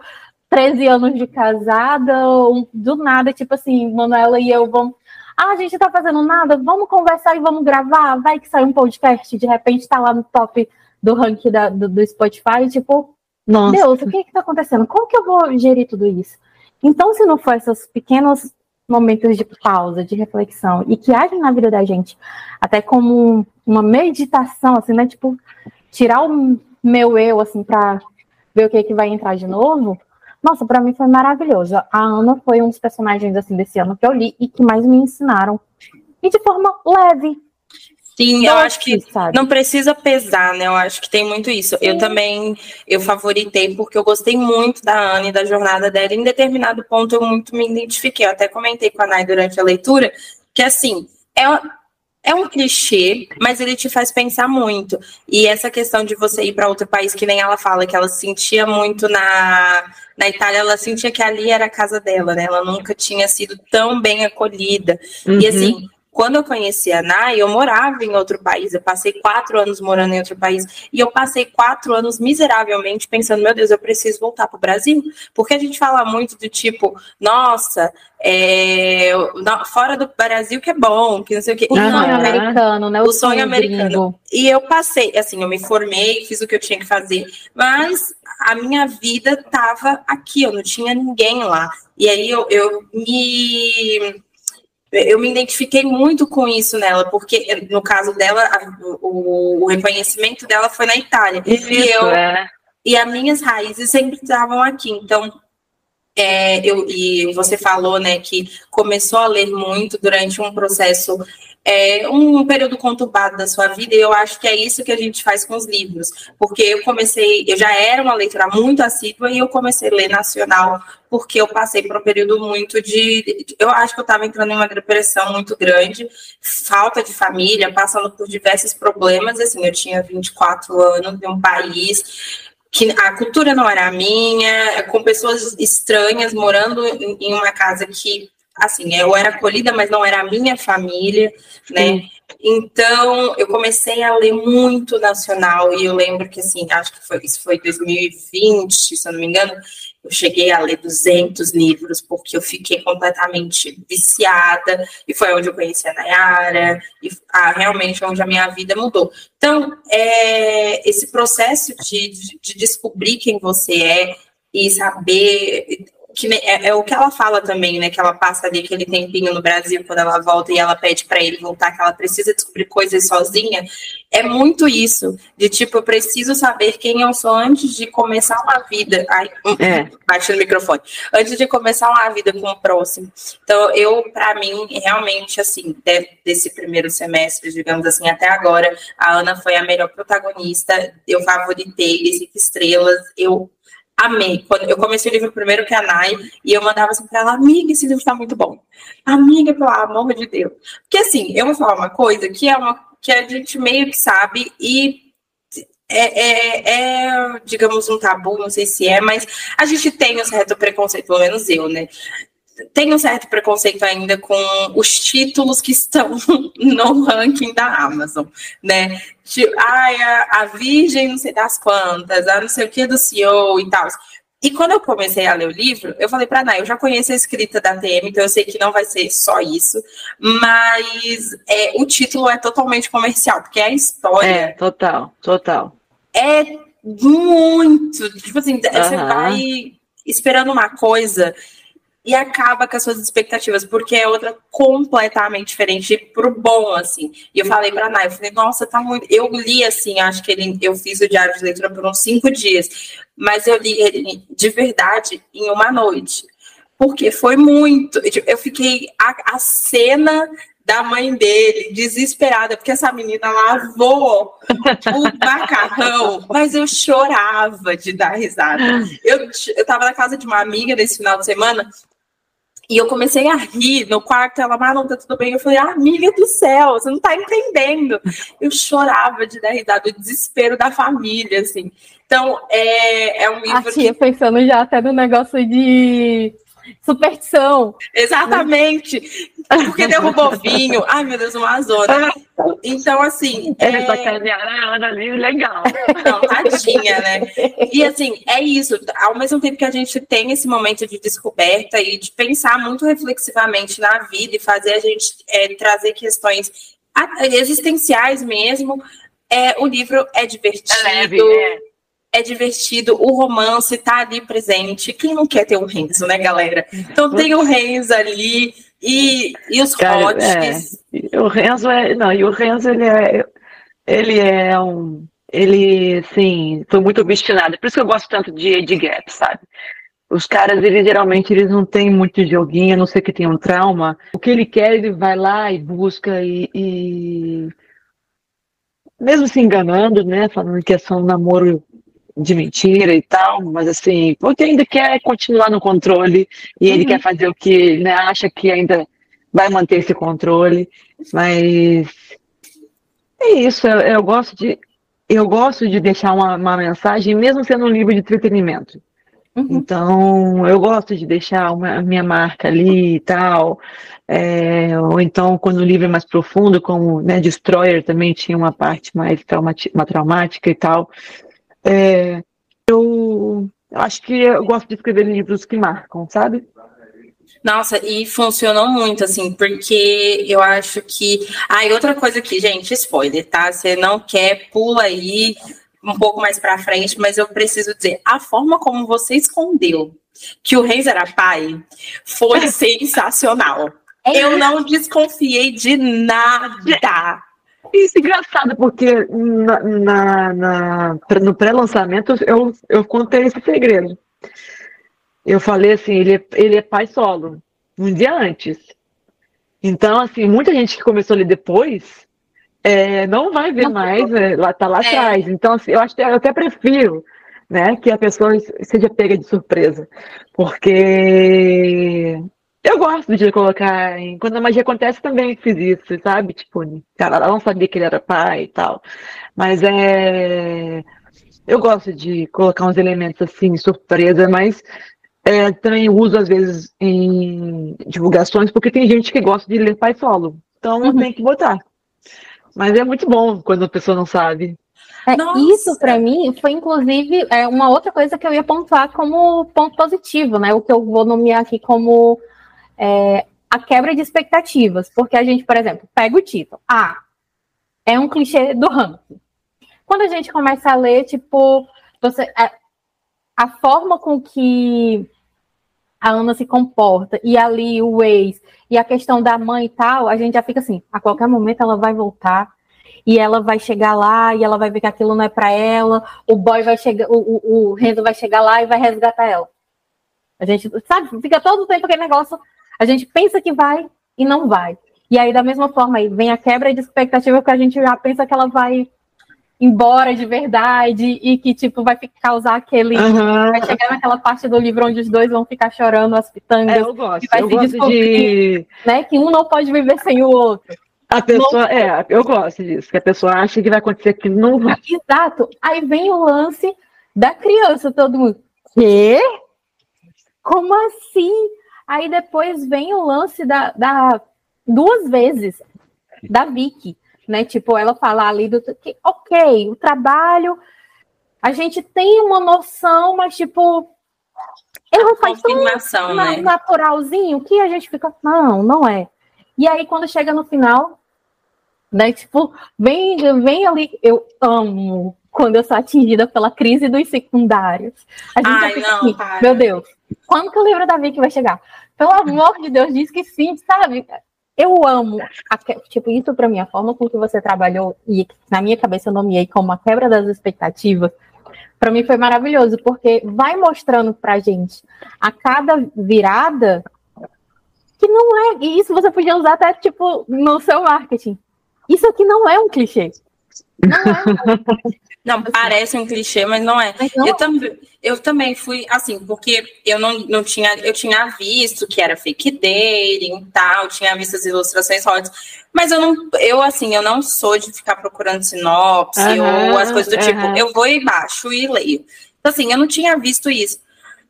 S1: 13 anos de casada, um, do nada, tipo assim, Manuela e eu vamos ah, a gente tá fazendo nada, vamos conversar e vamos gravar. Vai que sai um podcast, de repente tá lá no top do ranking da, do, do, Spotify, tipo, Nossa. Deus, o que que tá acontecendo? Como que eu vou gerir tudo isso? Então, se não for esses pequenos momentos de pausa, de reflexão, e que agem na vida da gente, até como uma meditação, assim, né? Tipo, tirar o meu eu, assim, para ver o que, que vai entrar de novo, nossa, para mim foi maravilhoso. A Ana foi um dos personagens assim desse ano que eu li e que mais me ensinaram. E de forma leve.
S2: Sim, eu acho que sabe? não precisa pesar, né? Eu acho que tem muito isso. Sim. Eu também eu favoritei porque eu gostei muito da Ana e da jornada dela. Em determinado ponto eu muito me identifiquei. Eu até comentei com a Nai durante a leitura que assim, é é um clichê, mas ele te faz pensar muito. E essa questão de você ir para outro país, que nem ela fala, que ela sentia muito na, na Itália, ela sentia que ali era a casa dela, né? Ela nunca tinha sido tão bem acolhida. Uhum. E assim, Quando eu conheci a Nai, eu morava em outro país, eu passei quatro anos morando em outro país, e eu passei quatro anos miseravelmente pensando, meu Deus, eu preciso voltar para o Brasil, porque a gente fala muito do tipo, nossa, é, fora do Brasil que é bom, que não sei o que.
S1: O sonho americano, né?
S2: O, o sonho, sonho americano. E eu passei, assim, eu me formei, fiz o que eu tinha que fazer, mas a minha vida estava aqui, eu não tinha ninguém lá. E aí eu, eu me eu me identifiquei muito com isso nela, porque no caso dela, o, o reconhecimento dela foi na Itália.
S3: Isso, e eu é.
S2: e as minhas raízes sempre estavam aqui. Então, é, eu, e você falou, né, que começou a ler muito durante um processo é, um período conturbado da sua vida, e eu acho que é isso que a gente faz com os livros, porque eu comecei, eu já era uma leitora muito assídua e eu comecei a ler nacional, porque eu passei por um período muito de. Eu acho que eu estava entrando em uma depressão muito grande, falta de família, passando por diversos problemas, assim, eu tinha 24 anos de um país que a cultura não era minha, com pessoas estranhas morando em uma casa que assim, eu era acolhida, mas não era a minha família, né? Então, eu comecei a ler muito nacional e eu lembro que, assim, acho que foi, isso foi 2020, se eu não me engano, eu cheguei a ler 200 livros porque eu fiquei completamente viciada e foi onde eu conheci a Nayara e ah, realmente onde a minha vida mudou. Então, é, esse processo de, de, de descobrir quem você é e saber que é, é, o que ela fala também, né? Que ela passa ali aquele tempinho no Brasil quando ela volta e ela pede para ele voltar, que ela precisa descobrir coisas sozinha. É muito isso, de tipo, eu preciso saber quem eu sou antes de começar uma vida. Ai, é. bate no microfone. Antes de começar uma vida com o próximo. Então, eu, para mim, realmente, assim, desse primeiro semestre, digamos assim, até agora, a Ana foi a melhor protagonista. Eu favoritei, cinco estrelas. Eu amei. Quando eu comecei o livro primeiro que a Nai, e eu mandava assim pra ela, amiga, esse livro tá muito bom. Amiga, pelo amor de Deus. Porque assim, eu vou falar uma coisa que é uma que a gente meio que sabe e é, é, é, digamos, um tabu, não sei se é, mas a gente tem um certo preconceito, pelo menos eu, né? Tem um certo preconceito ainda com os títulos que estão no ranking da Amazon, né? Tipo, ai, a, a Virgem, não sei das quantas, a não sei o que do CEO e tal. E quando eu comecei a ler o livro, eu falei para Ana, eu já conheço a escrita da TM, então eu sei que não vai ser só isso, mas é, o título é totalmente comercial, porque é a história. É,
S3: total, total.
S2: É muito. Tipo assim, uhum. você vai esperando uma coisa e acaba com as suas expectativas, porque é outra completamente diferente pro bom, assim. E eu falei pra Nai, eu falei, nossa, tá muito. Eu li assim, acho que ele, eu fiz o diário de leitura por uns cinco dias, mas eu li ele de verdade em uma noite. Porque foi muito. Eu fiquei. A, a cena da mãe dele, desesperada, porque essa menina lavou o macarrão, mas eu chorava de dar risada. Eu, eu tava na casa de uma amiga nesse final de semana, e eu comecei a rir no quarto, ela, Marlon, tá tudo bem? Eu falei, ah, amiga do céu, você não tá entendendo. Eu chorava de dar risada, o desespero da família, assim. Então, é, é um livro. A
S1: tia que... pensando já até no negócio de superstição.
S2: Exatamente. Porque derrubou vinho. Ai, meu Deus, uma zona. Então, assim.
S3: Ele é... sacanear a Ana ali, legal.
S2: Não, tadinha, né? E, assim, é isso. Ao mesmo tempo que a gente tem esse momento de descoberta e de pensar muito reflexivamente na vida e fazer a gente é, trazer questões existenciais mesmo, é, o livro é divertido. É leve, é é divertido, o romance tá ali presente. Quem não quer ter um Renzo, né, galera? Então tem o Renzo ali e, e os Cara,
S3: É. O Renzo é. Não, e o Renzo, ele é. Ele é um. Ele, assim, foi muito obstinado. Por isso que eu gosto tanto de Age Gap, sabe? Os caras, eles geralmente eles não têm muito joguinho, a não ser que tenham um trauma. O que ele quer, ele vai lá e busca e, e... mesmo se enganando, né? Falando que é só um namoro de mentira e tal, mas assim, porque ainda quer continuar no controle e ele uhum. quer fazer o que né, acha que ainda vai manter esse controle, mas é isso, eu, eu gosto de eu gosto de deixar uma, uma, mensagem, mesmo sendo um livro de entretenimento. Uhum. Então, eu gosto de deixar uma, a minha marca ali e tal. É, ou então, quando o livro é mais profundo, como né, Destroyer também tinha uma parte mais uma traumática e tal. É, eu, eu acho que eu gosto de escrever livros que marcam, sabe?
S2: Nossa, e funcionou muito, assim, porque eu acho que. Ah, e outra coisa aqui, gente, spoiler, tá? Você não quer, pula aí um pouco mais para frente, mas eu preciso dizer, a forma como você escondeu que o Reis era pai foi sensacional. É. Eu não desconfiei de nada.
S3: Isso é engraçado, porque na, na, na no pré-lançamento eu, eu contei esse segredo. Eu falei assim, ele é, ele é pai solo, um dia antes. Então, assim, muita gente que começou ali depois é, não vai ver mais, é, lá tá lá é. atrás. Então, assim, eu acho eu até prefiro né, que a pessoa seja pega de surpresa. Porque eu gosto de colocar. Em... Quando a magia acontece, também fiz isso, sabe? Tipo, cara, ela não sabia que ele era pai e tal. Mas é. Eu gosto de colocar uns elementos assim, surpresa, mas é, também uso às vezes em divulgações, porque tem gente que gosta de ler pai solo. Então uhum. tem que botar. Mas é muito bom quando a pessoa não sabe.
S1: É, isso para mim foi inclusive é, uma outra coisa que eu ia pontuar como ponto positivo, né? O que eu vou nomear aqui como é, a quebra de expectativas, porque a gente, por exemplo, pega o título. Ah, é um clichê do ranking. Quando a gente começa a ler, tipo, você, a, a forma com que a Ana se comporta, e ali o ex, e a questão da mãe e tal, a gente já fica assim, a qualquer momento ela vai voltar, e ela vai chegar lá, e ela vai ver que aquilo não é para ela, o boy vai chegar, o, o, o Renzo vai chegar lá e vai resgatar ela. A gente, sabe, fica todo o tempo aquele negócio a gente pensa que vai e não vai. E aí, da mesma forma, aí vem a quebra de expectativa, porque a gente já pensa que ela vai embora de verdade e que, tipo, vai causar aquele. Uhum. Vai chegar naquela parte do livro onde os dois vão ficar chorando as pitangas. É,
S3: eu gosto. E vai eu se gosto de...
S1: né, que um não pode viver sem o outro.
S3: A pessoa, não... é, eu gosto disso, que a pessoa acha que vai acontecer aquilo, não vai.
S1: Exato. Aí vem o lance da criança, todo mundo. Quê? Como assim? Aí depois vem o lance da, da duas vezes da Vicky, né? Tipo, ela fala ali do que, ok, o trabalho, a gente tem uma noção, mas tipo, não faz tão né? naturalzinho que a gente fica, não, não é. E aí quando chega no final, né? Tipo, vem, vem ali, eu amo quando eu sou atingida pela crise dos secundários. A gente Ai, não, assim, meu Deus, quando que o livro da Vicky vai chegar? Pelo amor de Deus, diz que sim, sabe? Eu amo, a, tipo, isso para mim, a forma com que você trabalhou, e na minha cabeça eu nomeei como a quebra das expectativas, para mim foi maravilhoso, porque vai mostrando pra gente a cada virada que não é, e isso você podia usar até, tipo, no seu marketing. Isso aqui não é um clichê. Não é.
S2: Não, parece um clichê, mas não é. Mas não. Eu, tam, eu também fui assim, porque eu não, não tinha, eu tinha visto que era fake dating e tal, tinha visto as ilustrações hot, mas eu não, eu assim, eu não sou de ficar procurando sinopse uhum, ou as coisas do uhum. tipo, eu vou e baixo e leio. Então, assim, eu não tinha visto isso.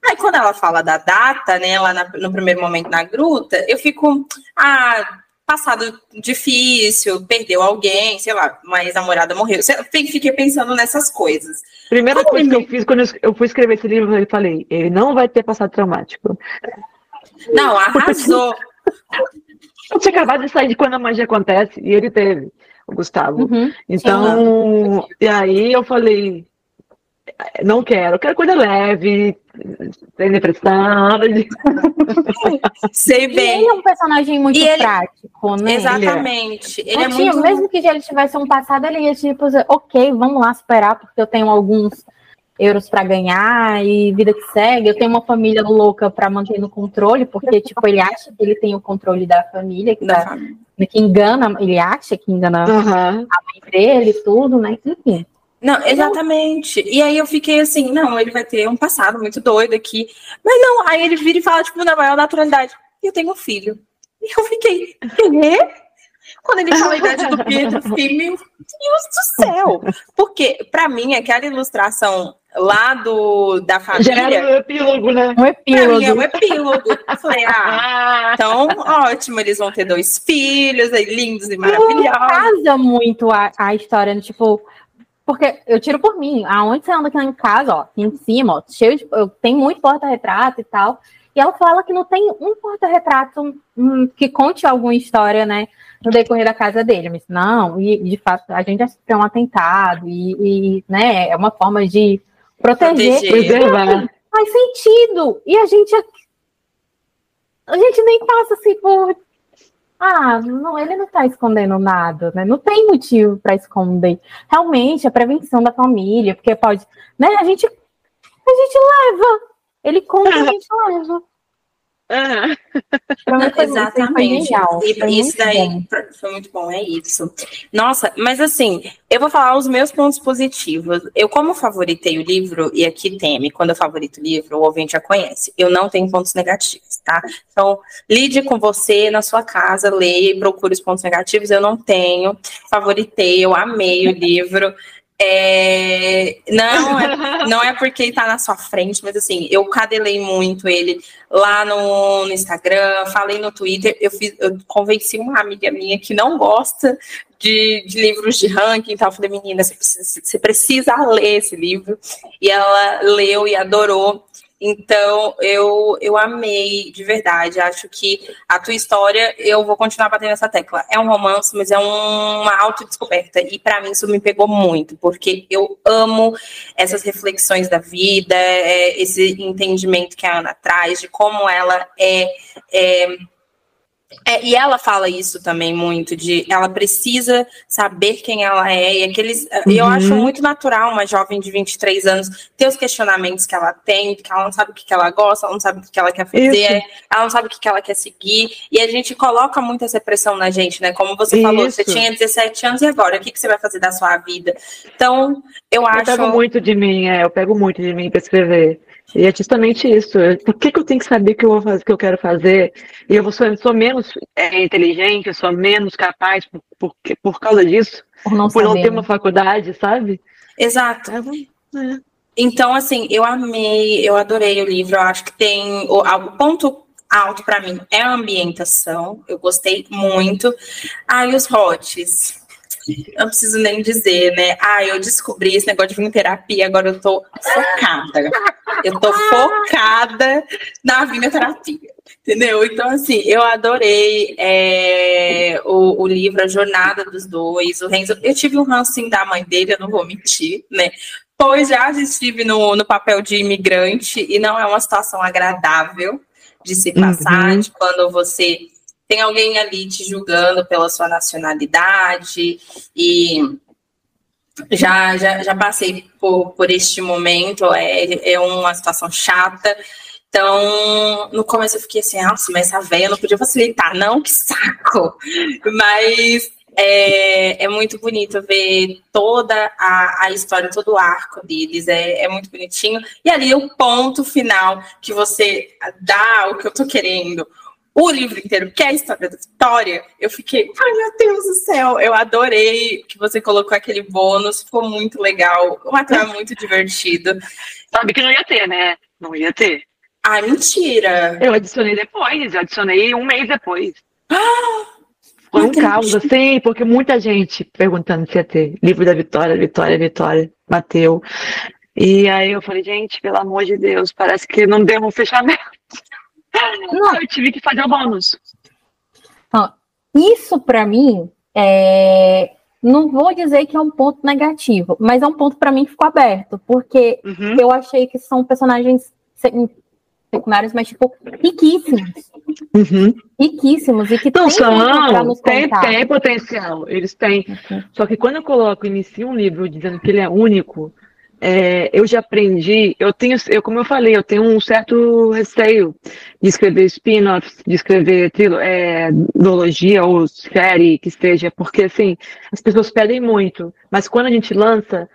S2: Aí quando ela fala da data, né, lá na, no primeiro momento na gruta, eu fico, ah, passado difícil, perdeu alguém, sei lá, uma ex-namorada morreu. Fiquei pensando nessas coisas.
S3: Primeira Como coisa ele... que eu fiz quando eu fui escrever esse livro, eu falei, ele não vai ter passado traumático.
S2: Não, arrasou.
S3: Eu tinha acabado de sair de quando a magia acontece, e ele teve, o Gustavo. Uhum. Então, e aí eu falei, não quero, eu quero coisa leve, sem depressão.
S2: Sei bem.
S1: E ele é um personagem muito ele... prático, né?
S2: Exatamente.
S1: Ele, é muito... Mesmo que ele tivesse um passado, ele ia tipo, ok, vamos lá superar, porque eu tenho alguns euros para ganhar e vida que segue. Eu tenho uma família louca para manter no controle, porque tipo ele acha que ele tem o controle da família, que, da tá, que engana, ele acha que engana uhum. a mãe dele, tudo, né? Enfim.
S2: Não, exatamente. E aí eu fiquei assim, não, ele vai ter um passado muito doido aqui. Mas não, aí ele vira e fala, tipo, na maior naturalidade, eu tenho um filho. E eu fiquei, quê? Quando ele fala a idade do Pedro, eu fiquei, meu Deus do céu! Porque, para mim, aquela ilustração lá do, da família. Já
S3: era um epílogo, né?
S1: Um epílogo.
S2: Pra mim é um epílogo. Eu falei, ah, então ótimo, eles vão ter dois filhos aí, lindos e maravilhosos. Não
S1: casa muito a, a história, né? tipo. Porque eu tiro por mim, aonde você anda aqui em casa, ó, aqui em cima, ó, cheio de. Eu tenho muito porta-retrato e tal. E ela fala que não tem um porta-retrato um, que conte alguma história, né? No decorrer da casa dele. Mas não, e de fato, a gente sofreu um atentado, e, e né, é uma forma de proteger.
S3: Preservar.
S1: Faz sentido. E a gente. A gente nem passa assim por. Ah, não, ele não está escondendo nada, né? Não tem motivo para esconder. Realmente, a prevenção da família, porque pode. Né, a gente. A gente leva. Ele conta, a gente leva.
S2: Uhum. Exatamente. e isso daí bom. foi muito bom, é isso. Nossa, mas assim, eu vou falar os meus pontos positivos. Eu, como favoritei o livro, e aqui teme, quando eu favorito o livro, o ouvinte já conhece, eu não tenho pontos negativos, tá? Então, lide com você na sua casa, leia e procure os pontos negativos. Eu não tenho. Favoritei, eu amei o livro. É, não, é, não é porque ele tá na sua frente, mas assim, eu cadelei muito ele lá no, no Instagram, falei no Twitter, eu, fiz, eu convenci uma amiga minha que não gosta de, de livros de ranking e tal. Falei, menina, você precisa, você precisa ler esse livro. E ela leu e adorou. Então, eu, eu amei de verdade. Acho que a tua história, eu vou continuar batendo essa tecla. É um romance, mas é uma autodescoberta. E para mim isso me pegou muito, porque eu amo essas reflexões da vida, é, esse entendimento que a Ana traz, de como ela é, é é, e ela fala isso também muito, de ela precisa saber quem ela é, e aqueles. Uhum. Eu acho muito natural uma jovem de 23 anos ter os questionamentos que ela tem, que ela não sabe o que, ela gosta, ela não sabe o que, ela quer fazer, isso. ela não sabe o que, ela quer seguir, e a gente coloca muito essa pressão na gente, né? Como você isso. falou, você tinha 17 anos e agora? O que, que você vai fazer da sua vida? Então, eu, eu acho.
S3: Eu pego muito de mim, é, eu pego muito de mim para escrever. E é justamente isso. Por que, que eu tenho que saber o que eu vou fazer, que eu quero fazer? E eu sou, sou menos é, inteligente, eu sou menos capaz por, por, por causa disso, por não, por não ter uma faculdade, sabe?
S2: Exato. É, é. Então, assim, eu amei, eu adorei o livro. Eu acho que tem o, o ponto alto para mim é a ambientação. Eu gostei muito. Ah, e os hotes eu não preciso nem dizer, né? Ah, eu descobri esse negócio de vir em terapia, agora eu tô focada. Eu tô focada na terapia, entendeu? Então, assim, eu adorei é, o, o, livro A Jornada dos Dois. O Renzo, eu tive um rancinho da mãe dele, eu não vou mentir, né? Pois já estive no, no papel de imigrante e não é uma situação agradável de se passar, uhum. de quando você tem alguém ali te julgando pela sua nacionalidade e já, já, já passei por, por este momento, é, é uma situação chata. Então, no começo eu fiquei assim, nossa, mas essa velha não podia facilitar, não, que saco! Mas é, é muito bonito ver toda a, a história, todo o arco deles, é, é muito bonitinho. E ali o ponto final que você dá o que eu tô querendo, o livro inteiro, que é a história da Vitória, eu fiquei, ai meu Deus do céu, eu adorei que você colocou aquele bônus, ficou muito legal, o material é muito divertido.
S3: Sabe que não ia ter, né? Não ia ter.
S2: Ai, mentira.
S3: Eu adicionei depois, eu adicionei um mês depois. Foi um caos, assim, porque muita gente perguntando se ia ter livro da Vitória, Vitória, Vitória, bateu. E aí eu falei, gente, pelo amor de Deus, parece que não deu um fechamento. Não, eu tive que fazer o bônus.
S1: Isso, para mim, é... não vou dizer que é um ponto negativo, mas é um ponto para mim que ficou aberto, porque uhum. eu achei que são personagens secundários, mas, tipo, riquíssimos. Uhum. Riquíssimos. E que
S3: não são, tem, tem potencial, eles têm. Uhum. Só que quando eu coloco, inicio um livro dizendo que ele é único, é, eu já aprendi, eu tenho, eu, como eu falei, eu tenho um certo receio de escrever spin-offs, de escrever trilo, é, duologia ou série que esteja, porque assim, as pessoas pedem muito, mas quando a gente lança,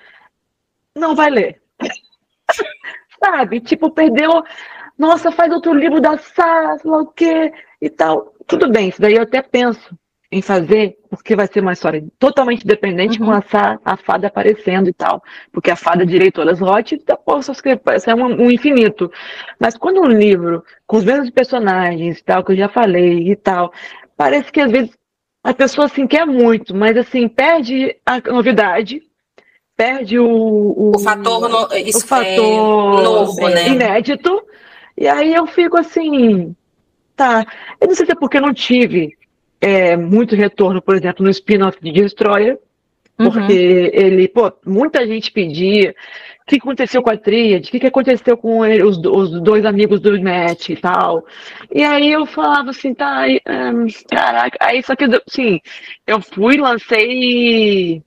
S3: não vai ler. Sabe? Tipo, perdeu. Nossa, faz outro livro da Sá, sei lá o quê e tal. Tudo bem, isso daí eu até penso em fazer, porque vai ser uma história totalmente independente uhum. com a, a, fada aparecendo e tal. Porque a fada direitoras Roth, posso escrever, é um, um, infinito. Mas quando um livro, com os mesmos personagens e tal, que eu já falei e tal, parece que às vezes a pessoa assim quer muito, mas assim, perde a novidade, perde o. O,
S2: o fator, no,
S3: o fator
S2: é novo, né?
S3: inédito. E aí eu fico assim. Tá. Eu não sei se é porque eu não tive é, muito retorno, por exemplo, no spin-off de Destroyer, uhum. porque uhum. ele, pô, muita gente pedia o que aconteceu com a Tríade, o que, que aconteceu com ele, os, os, dois amigos do Matt e tal. E aí eu falava assim, tá, um, caraca, aí só que, sim, eu fui, lancei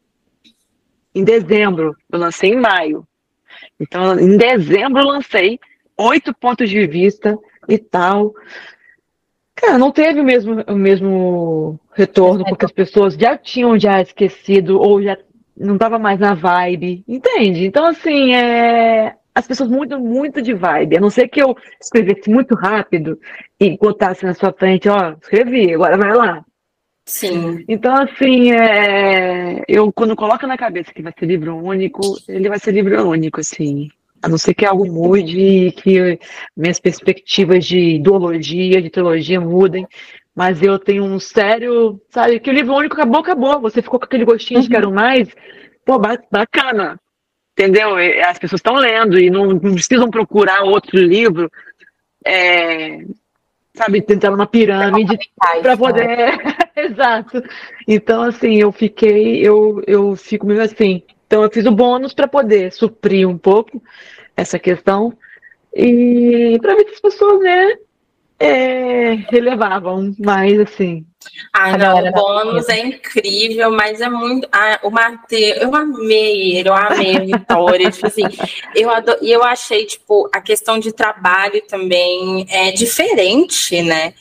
S3: em dezembro, eu lancei em maio. Então, em dezembro eu lancei oito pontos de vista e tal. Cara, não teve o mesmo, o mesmo retorno, é, porque as pessoas já tinham já esquecido ou já não tava mais na vibe, entende? Então, assim, é... as pessoas mudam muito de vibe. A não ser que eu escrevesse muito rápido e botasse na sua frente, ó, escrevi, agora vai lá.
S2: Sim.
S3: Então, assim, é... eu quando coloco na cabeça que vai ser livro único, ele vai ser livro único, assim. A não ser que algo mude e que minhas perspectivas de duologia, de trilogia mudem. Mas eu tenho um sério, sabe, que o livro único acabou, acabou. Você ficou com aquele gostinho uhum. de quero mais. Pô, bacana. Entendeu? As pessoas estão lendo e não, não, precisam procurar outro livro. É, sabe, tentar uma pirâmide para poder. Né? Exato. Então, assim, eu fiquei, eu, eu fico meio assim. Então, eu fiz o bônus para poder suprir um pouco essa questão e para ver se as pessoas, né, é, relevavam mais assim.
S2: Ah, não, o bônus é incrível, mas é muito. Ah, o Matheus, eu amei ele, eu amei a Vitória. tipo assim, eu adoro, e eu achei, tipo, a questão de trabalho também é diferente, né?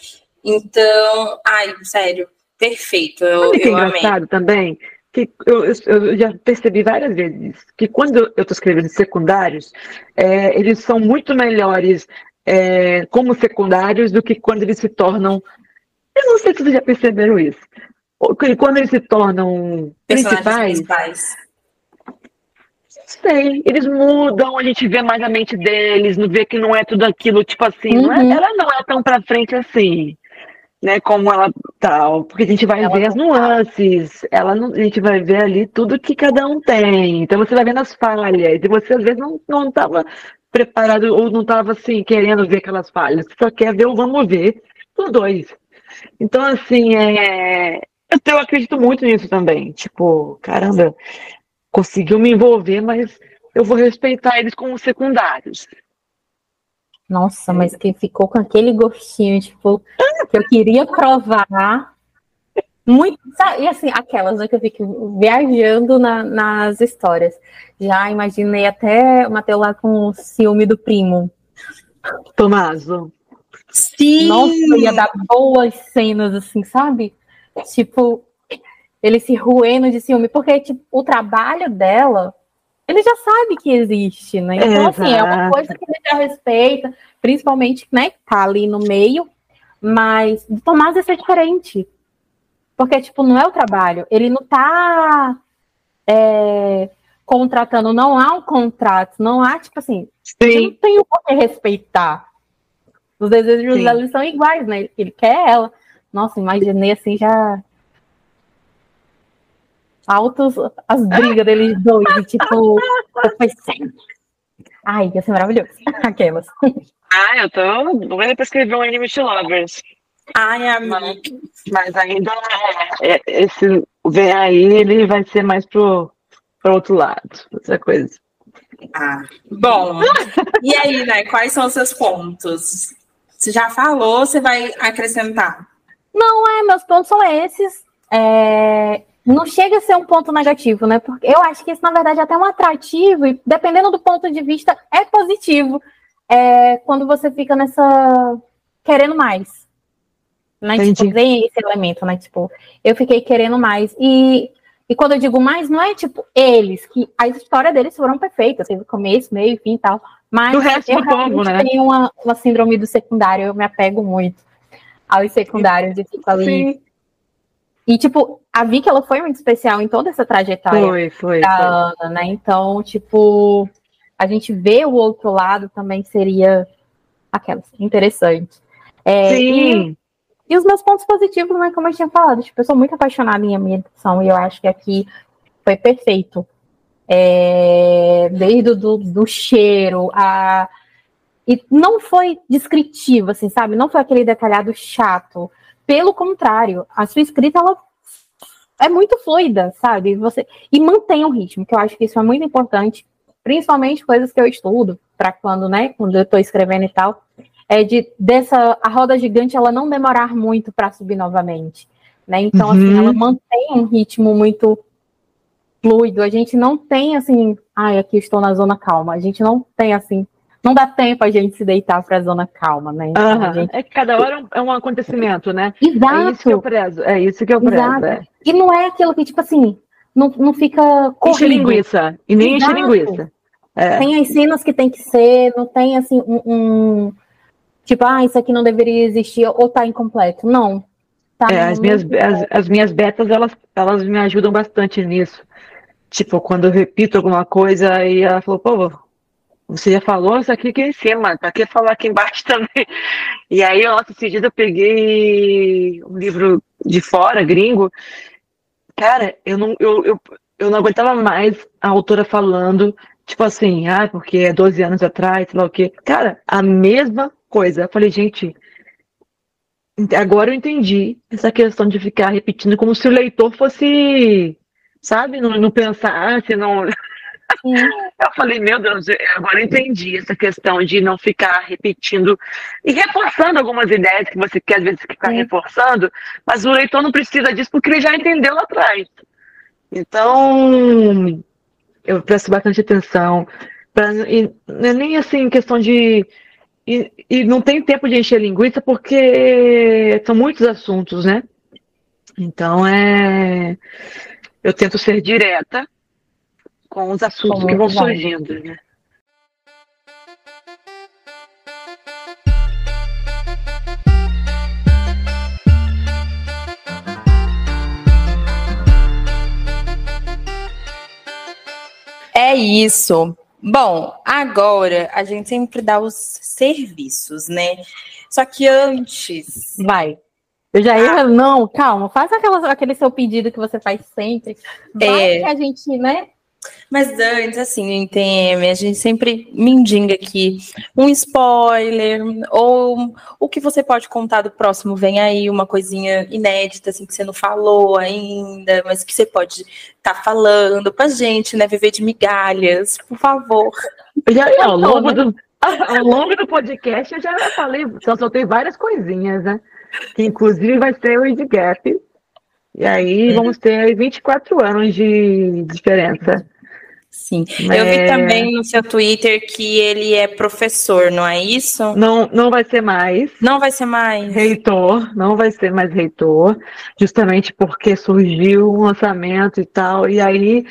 S2: Então, ai, sério, perfeito. Eu,
S3: Sabe que
S2: é eu
S3: engraçado
S2: amei.
S3: também? Que eu, eu, já percebi várias vezes que quando eu estou escrevendo secundários, é, eles são muito melhores é, como secundários do que quando eles se tornam. Eu não sei se vocês já perceberam isso. Quando eles se tornam principais. principais. Sei, eles mudam, a gente vê mais a mente deles, não vê que não é tudo aquilo, tipo assim, uhum. não é, uhum. ela não é tão pra frente assim né, como ela tal, porque a gente vai ela ver as nuances, ela a gente vai ver ali tudo que cada um tem. Então você vai vendo as falhas, e você às vezes não não estava preparado ou não estava assim querendo ver aquelas falhas, você só quer ver o vamos ver os dois. Então assim, é eu acredito muito nisso também. Tipo, caramba, conseguiu me envolver, mas eu vou respeitar eles como secundários.
S1: Nossa, mas que ficou com aquele gostinho, tipo, que eu queria provar. Muito, sabe? e assim, aquelas né, que eu fico viajando na, nas histórias. Já imaginei até o Matheus lá com o ciúme do primo.
S3: Tomaso.
S1: Sim! Nossa, ia dar boas cenas, assim, sabe? Tipo, ele se ruendo de ciúme, porque tipo, o trabalho dela ele já sabe que existe, né? Então, Exato. assim, é uma coisa que ele já respeita, principalmente, né, que tá ali no meio, mas do Tomás é diferente. Porque, tipo, não é o trabalho, ele não tá é, contratando, não há um contrato, não há, tipo assim, não tem o que respeitar. Os desejos Sim. dela são iguais, né? Ele quer ela. Nossa, imaginei assim, já altos as brigas deles dois, e, tipo, foi sempre. Ai, ia ser maravilhoso. Aquelas.
S3: Ah, eu tô doida pra escrever um Enemy to Lovers.
S2: Ai, amiga.
S3: Mas, mas ainda é, esse vem aí, ele vai ser mais pro, pro outro lado, outra coisa.
S2: Ah, bom. e aí, né? Quais são os seus pontos? Você já falou, você vai acrescentar?
S1: Não, é, meus pontos são esses. É, não chega a ser um ponto negativo, né? Porque eu acho que isso, na verdade, é até um atrativo, e dependendo do ponto de vista, é positivo. É, quando você fica nessa. querendo mais. Né? Tipo, vem esse elemento, né? Tipo, eu fiquei querendo mais. E, e quando eu digo mais, não é tipo eles, que a história deles foram perfeitas, teve começo, meio, fim e tal. Mas
S3: resto
S1: eu
S3: do povo, né?
S1: tenho uma, uma síndrome do secundário, eu me apego muito aos secundários e fico ali. Sim E, tipo, a Vicky, ela foi muito especial em toda essa trajetória
S3: Foi, foi.
S1: da
S3: foi.
S1: Ana, né? Então, tipo, a gente vê o outro lado também seria aquelas, interessante. É, e,
S3: Sim,
S1: e os meus pontos positivos, né, como eu tinha falado, tipo, eu sou muito apaixonada em ambientação e eu acho que aqui foi perfeito. É, desde o do, do cheiro, a... E não foi descritivo, assim, sabe? Não foi aquele detalhado chato. Pelo contrário, a sua escrita, ela é muito fluida, sabe? Você E mantém o ritmo, que eu acho que isso é muito importante, principalmente coisas que eu estudo, para quando, né, quando eu estou escrevendo e tal, é de dessa a roda gigante ela não demorar muito para subir novamente, né? Então assim,
S3: Uhum.
S1: ela mantém um ritmo muito fluido. A gente não tem assim, ai, aqui estou na zona calma. A gente não tem assim, não dá tempo a gente se deitar para a zona calma, né? Então, gente...
S3: é que cada hora é um- é um acontecimento, né? É
S1: Exato.
S3: isso que eu prezo, é isso que eu prezo.
S1: Exato.
S3: É.
S1: E não é aquilo que tipo assim, não, não fica
S3: Enche linguiça, e nem enche linguiça. É.
S1: Tem as cenas que tem que ser, não tem assim um, um- tipo, ah, isso aqui não deveria existir ou tá incompleto. Não. Tá
S3: É, as, minhas, as, as minhas betas, elas, elas me ajudam bastante nisso. Tipo, quando eu repito alguma coisa, aí ela falou, pô, você já falou isso aqui aqui em cima, pra que falar aqui embaixo também? E aí, nossa, esses dias eu peguei um livro de fora, gringo. Cara, eu não, eu, eu, eu não aguentava mais a autora falando, tipo assim, ah, porque é 12 anos atrás, sei lá o quê. Cara, a mesma coisa. Eu falei, gente, Agora eu entendi essa questão de ficar repetindo como se o leitor fosse, sabe, não, não pensar, não. Eu falei, meu Deus, eu- agora eu entendi essa questão de não ficar repetindo e reforçando algumas ideias que você quer às vezes ficar
S1: Sim.
S3: reforçando, mas o leitor não precisa disso porque ele já entendeu lá atrás. Então, eu presto bastante atenção. Pra, e não é nem assim questão de. E, e não tem tempo de encher linguiça porque são muitos assuntos, né? Então é. Eu tento ser direta com os assuntos
S1: Como
S3: que vão surgindo, né?
S2: É isso. Bom, agora a gente sempre dá os serviços, né? Só que antes.
S1: Vai. Eu já ia,
S3: Ah.
S1: não, calma, faça aquela, aquele seu pedido que você faz sempre. Vai
S2: É.
S1: que a gente, né?
S2: Mas antes, assim, em TM, a gente sempre mendiga aqui um spoiler, ou o que você pode contar do próximo vem aí, uma coisinha inédita, assim, que você não falou ainda, mas que você pode estar falando pra gente, né? Viver de migalhas, por favor.
S3: Já, ao,
S1: Então,
S3: longo
S1: né?
S3: do, ao longo do podcast eu já falei, só soltei várias coisinhas, né? Que inclusive vai ser o Age Gap. E aí
S1: Uhum.
S3: vamos ter aí 24 anos de diferença.
S2: Sim. Eu vi
S3: É.
S2: também no seu Twitter que ele é professor, não é isso?
S3: Não, não vai ser mais.
S2: Não vai ser mais.
S3: Reitor, não vai ser mais reitor, justamente porque surgiu um lançamento e tal, e aí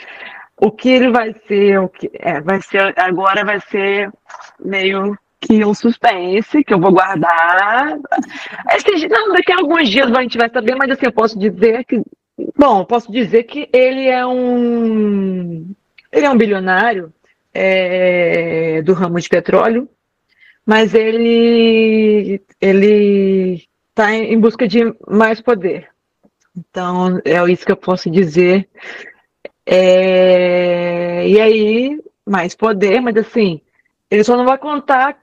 S3: o que ele vai ser, o que é, vai ser agora vai ser meio que um suspense que eu vou guardar. Esses- não, daqui a alguns dias a gente vai saber, mas assim, eu posso dizer que, bom, eu posso dizer que ele é um, ele é um bilionário é, do ramo de petróleo, mas ele ele está em busca de mais poder. Então é isso que eu posso dizer. É, e aí mais poder, mas assim ele só não vai contar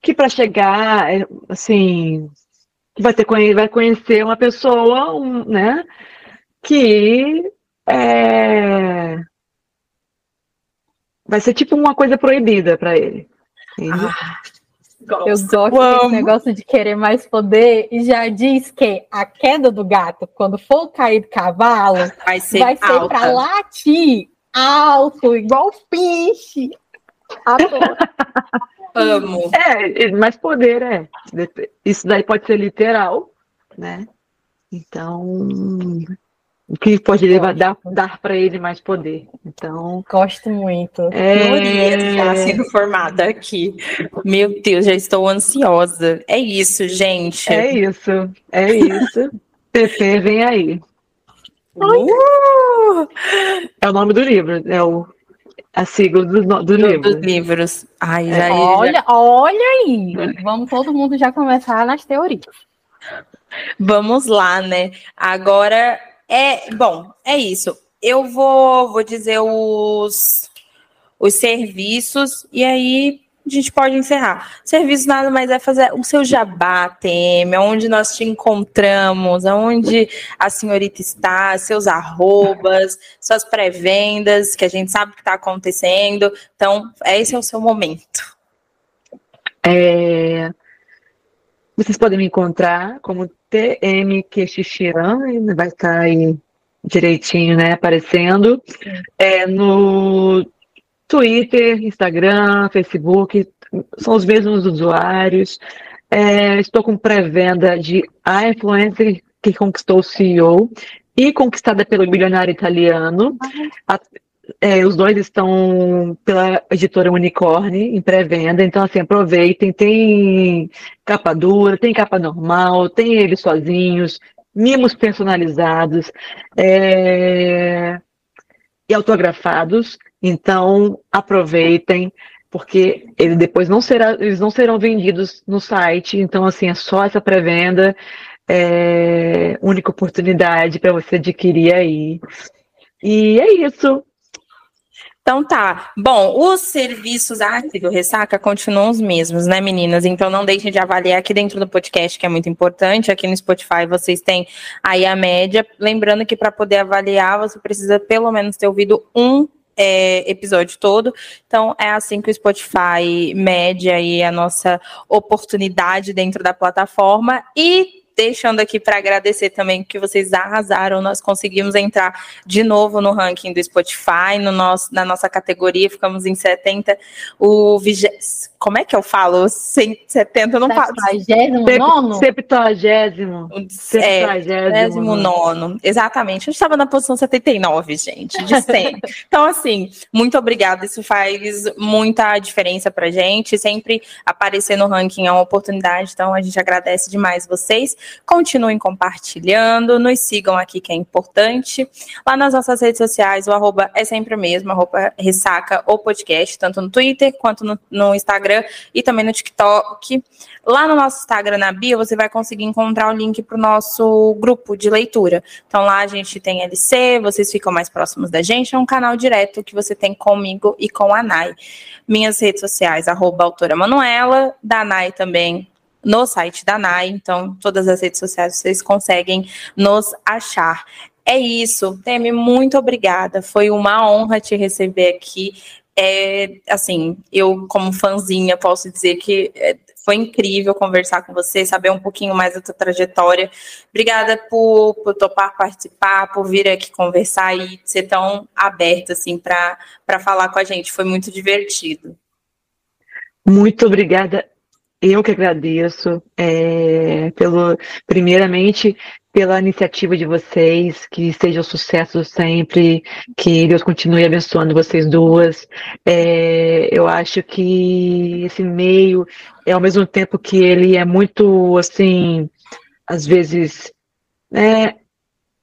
S3: que para chegar, é, assim, vai ter vai conhecer uma pessoa, um, né, que é, vai ser tipo uma coisa proibida para ele. entende?
S1: Eu gosto desse negócio de querer mais poder e já diz que a queda do gato, quando for cair do cavalo,
S2: Vai ser
S1: vai ser
S2: alta.
S1: pra latir alto, igual peixe.
S2: Amo.
S3: É, mais poder, é. Isso daí pode ser literal, né? Então, que pode levar, dar, dar para ele mais poder. Então,
S1: Gosto muito.
S2: Teoria já
S3: é,
S2: sendo formada aqui. Meu Deus, já estou ansiosa. É isso, gente.
S3: é isso, é isso. PP vem aí. Uh! É o nome do livro, é o, a sigla do, do, do livro.
S2: Dos livros. Ai,
S1: é. já, olha, já... olha aí. Vamos todo mundo já começar nas teorias.
S2: Vamos lá, né? Agora é bom, é isso. Eu vou, vou dizer os, os serviços e aí a gente pode encerrar. Serviço nada mais é fazer o seu jabá, Teme, onde nós te encontramos, aonde a senhorita está, seus arrobas, suas pré-vendas, que a gente sabe que está acontecendo. Então, esse é o seu momento.
S3: É... Vocês podem me encontrar como TM Quexixiran, vai estar aí direitinho, né, aparecendo. É, no Twitter, Instagram, Facebook, são os mesmos usuários. É, estou com pré-venda de A Influencer que conquistou o CEO e conquistada pelo bilionário italiano. A, é, os dois estão pela editora Unicorn em pré-venda, então assim, aproveitem, tem capa dura, tem capa normal, tem eles sozinhos, mimos personalizados é, e autografados. Então, aproveitem, porque ele depois não será, eles não serão vendidos no site. Então, assim, é só essa pré-venda, é, única oportunidade para você adquirir aí. E é isso.
S2: Então tá. Bom, os serviços arte do Ressaca continuam os mesmos, né, meninas? Então não deixem de avaliar aqui dentro do podcast, que é muito importante. Aqui no Spotify vocês têm aí a média. Lembrando que para poder avaliar, você precisa pelo menos ter ouvido um é, episódio todo. Então, é assim que o Spotify mede aí a nossa oportunidade dentro da plataforma. E deixando aqui para agradecer também que vocês arrasaram. Nós conseguimos entrar de novo no ranking do Spotify, no nosso, na nossa categoria, ficamos em 70. O vigésimo. Como é que eu falo? 70, eu não falo.
S1: 79?
S3: Septuagésimo.
S2: Septuagésimo nono. Exatamente. Eu estava na posição 79, gente, de 100. então, assim, muito obrigada. Isso faz muita diferença para gente. Sempre aparecer no ranking é uma oportunidade. Então, a gente agradece demais vocês. Continuem compartilhando, nos sigam aqui que é importante. Lá nas nossas redes sociais, o arroba é sempre o mesmo, arroba ressaca ou podcast, tanto no Twitter quanto no, no Instagram e também no TikTok. Lá no nosso Instagram, na bio, você vai conseguir encontrar o link para o nosso grupo de leitura. Então lá a gente tem LC, vocês ficam mais próximos da gente, é um canal direto que você tem comigo e com a Nai. Minhas redes sociais, arroba autora Manuela, da Nai também, no site da NAI, então todas as redes sociais vocês conseguem nos achar. É isso, Temi, muito obrigada. Foi uma honra te receber aqui. É, assim, eu como fãzinha posso dizer que é, foi incrível conversar com você, saber um pouquinho mais da tua trajetória. Obrigada por, por topar participar, por vir aqui conversar e ser tão aberta assim para falar com a gente. Foi muito divertido.
S3: Muito obrigada eu que agradeço, é, pelo, primeiramente, pela iniciativa de vocês, que seja um sucesso sempre, que Deus continue abençoando vocês duas. É, eu acho que esse meio é ao mesmo tempo que ele é muito, assim, às vezes, é,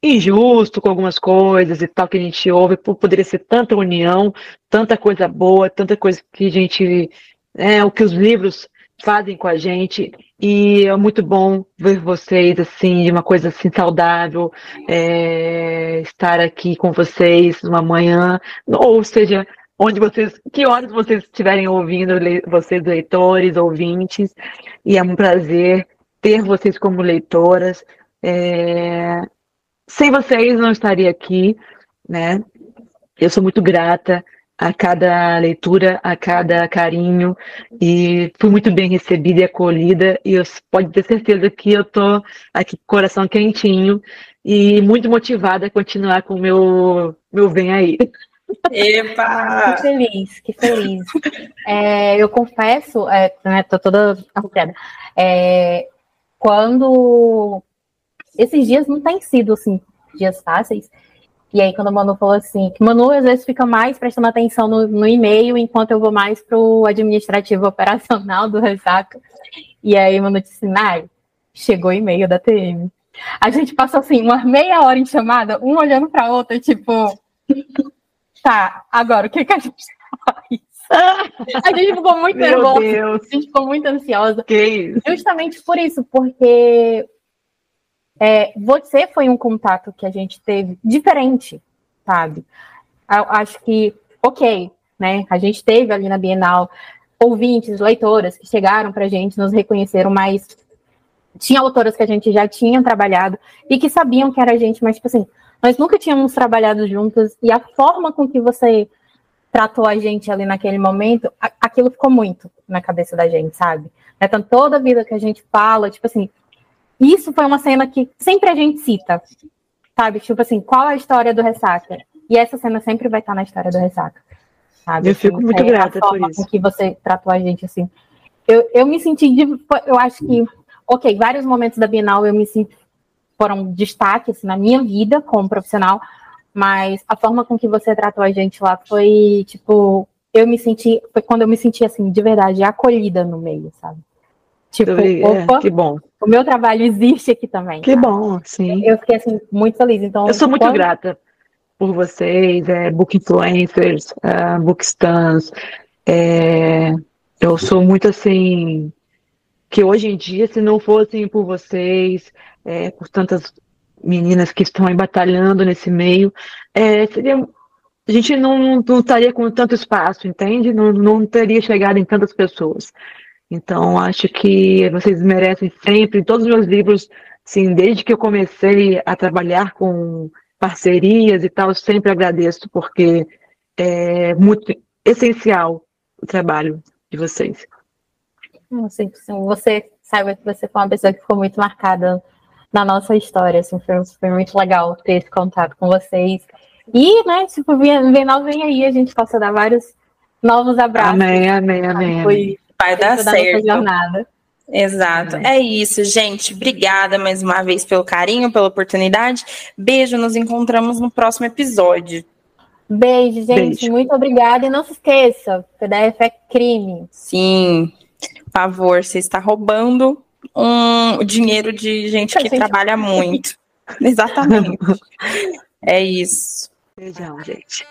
S3: injusto com algumas coisas e tal que a gente ouve, poderia ser tanta união, tanta coisa boa, tanta coisa que a gente, é, o que os livros fazem com a gente e é muito bom ver vocês assim, de uma coisa assim saudável, é, estar aqui com vocês uma manhã, ou seja, onde vocês, que horas vocês estiverem ouvindo, vocês leitores, ouvintes, e é um prazer ter vocês como leitoras. É, sem vocês não estaria aqui, né? Eu sou muito grata a cada leitura, a cada carinho, e fui muito bem recebida e acolhida, e eu, pode ter certeza que eu tô aqui com o coração quentinho e muito motivada a continuar com o meu, meu Vem Aí.
S2: Epa!
S1: Que feliz, que feliz. É, eu confesso, é, né, tô toda arrugada, é, quando esses dias não têm sido, assim, dias fáceis, e aí, quando a Manu falou assim, que Manu às vezes fica mais prestando atenção no, no e-mail, enquanto eu vou mais para o administrativo operacional do Ressaca. E aí, Manu disse, Nai, chegou o e-mail da TM. A gente passou assim, uma meia hora em chamada, um olhando para outra, tipo, tá, agora o que, que a gente faz? A gente ficou muito
S3: Meu
S1: nervosa,
S3: Deus.
S1: a gente ficou muito ansiosa.
S3: Que isso?
S1: Justamente por isso, porque é, você foi um contato que a gente teve diferente, sabe? Eu acho que, ok, né? A gente teve ali na Bienal ouvintes, leitoras que chegaram pra gente, nos reconheceram, mas tinha autoras que a gente já tinha trabalhado e que sabiam que era a gente, mas, tipo assim, nós nunca tínhamos trabalhado juntas e a forma com que você tratou a gente ali naquele momento, a- aquilo ficou muito na cabeça da gente, sabe? Então, toda a vida que a gente fala, tipo assim, isso foi uma cena que sempre a gente cita, sabe? Tipo assim, qual é a história do Ressaca? E essa cena sempre vai estar na história do Ressaca, sabe?
S3: Eu fico
S1: Assim,
S3: muito
S1: é
S3: grata
S1: a
S3: por isso.
S1: com que você tratou a gente, assim. Eu, eu me senti, de- eu acho que, ok, vários momentos da Bienal eu me senti, foram destaques assim, na minha vida como profissional, mas a forma com que você tratou a gente lá foi, tipo, eu me senti, foi quando eu me senti, assim, de verdade, acolhida no meio, sabe? Tipo,
S3: É,
S1: opa,
S3: que bom.
S1: o meu trabalho existe aqui também.
S3: Que
S1: sabe?
S3: bom, sim.
S1: Eu fiquei, assim, muito feliz. Então,
S3: Eu sou muito
S1: quando-
S3: grata por vocês, é, book influencers, uh, bookstans. É, eu sou muito assim que hoje em dia, se não fossem por vocês, é, por tantas meninas que estão aí batalhando nesse meio, é, seria, a gente não, não estaria com tanto espaço, entende? Não, não teria chegado em tantas pessoas. Então, acho que vocês merecem sempre, em todos os meus livros, assim, desde que eu comecei a trabalhar com parcerias e tal, eu sempre agradeço, porque é muito essencial o trabalho de vocês.
S1: Assim, você saiba que você foi uma pessoa que ficou muito marcada na nossa história. Assim, foi, foi muito legal ter esse contato com vocês. E, né, tipo, Bienal vem aí, a gente possa dar vários novos abraços.
S3: Amém, amém, amém.
S1: Foi
S3: amém.
S2: Vai dar certo.
S1: jornada.
S2: Exato.
S3: Amém.
S2: É isso, gente. Obrigada mais uma vez pelo carinho, pela oportunidade. Beijo, nos encontramos no próximo episódio.
S1: Beijo, gente.
S3: Beijo.
S1: Muito obrigada. E não se esqueça, PDF é crime.
S2: Sim, por favor, você está roubando um dinheiro de gente que
S1: Gente.
S2: trabalha muito. Exatamente. É isso.
S3: Beijão, gente.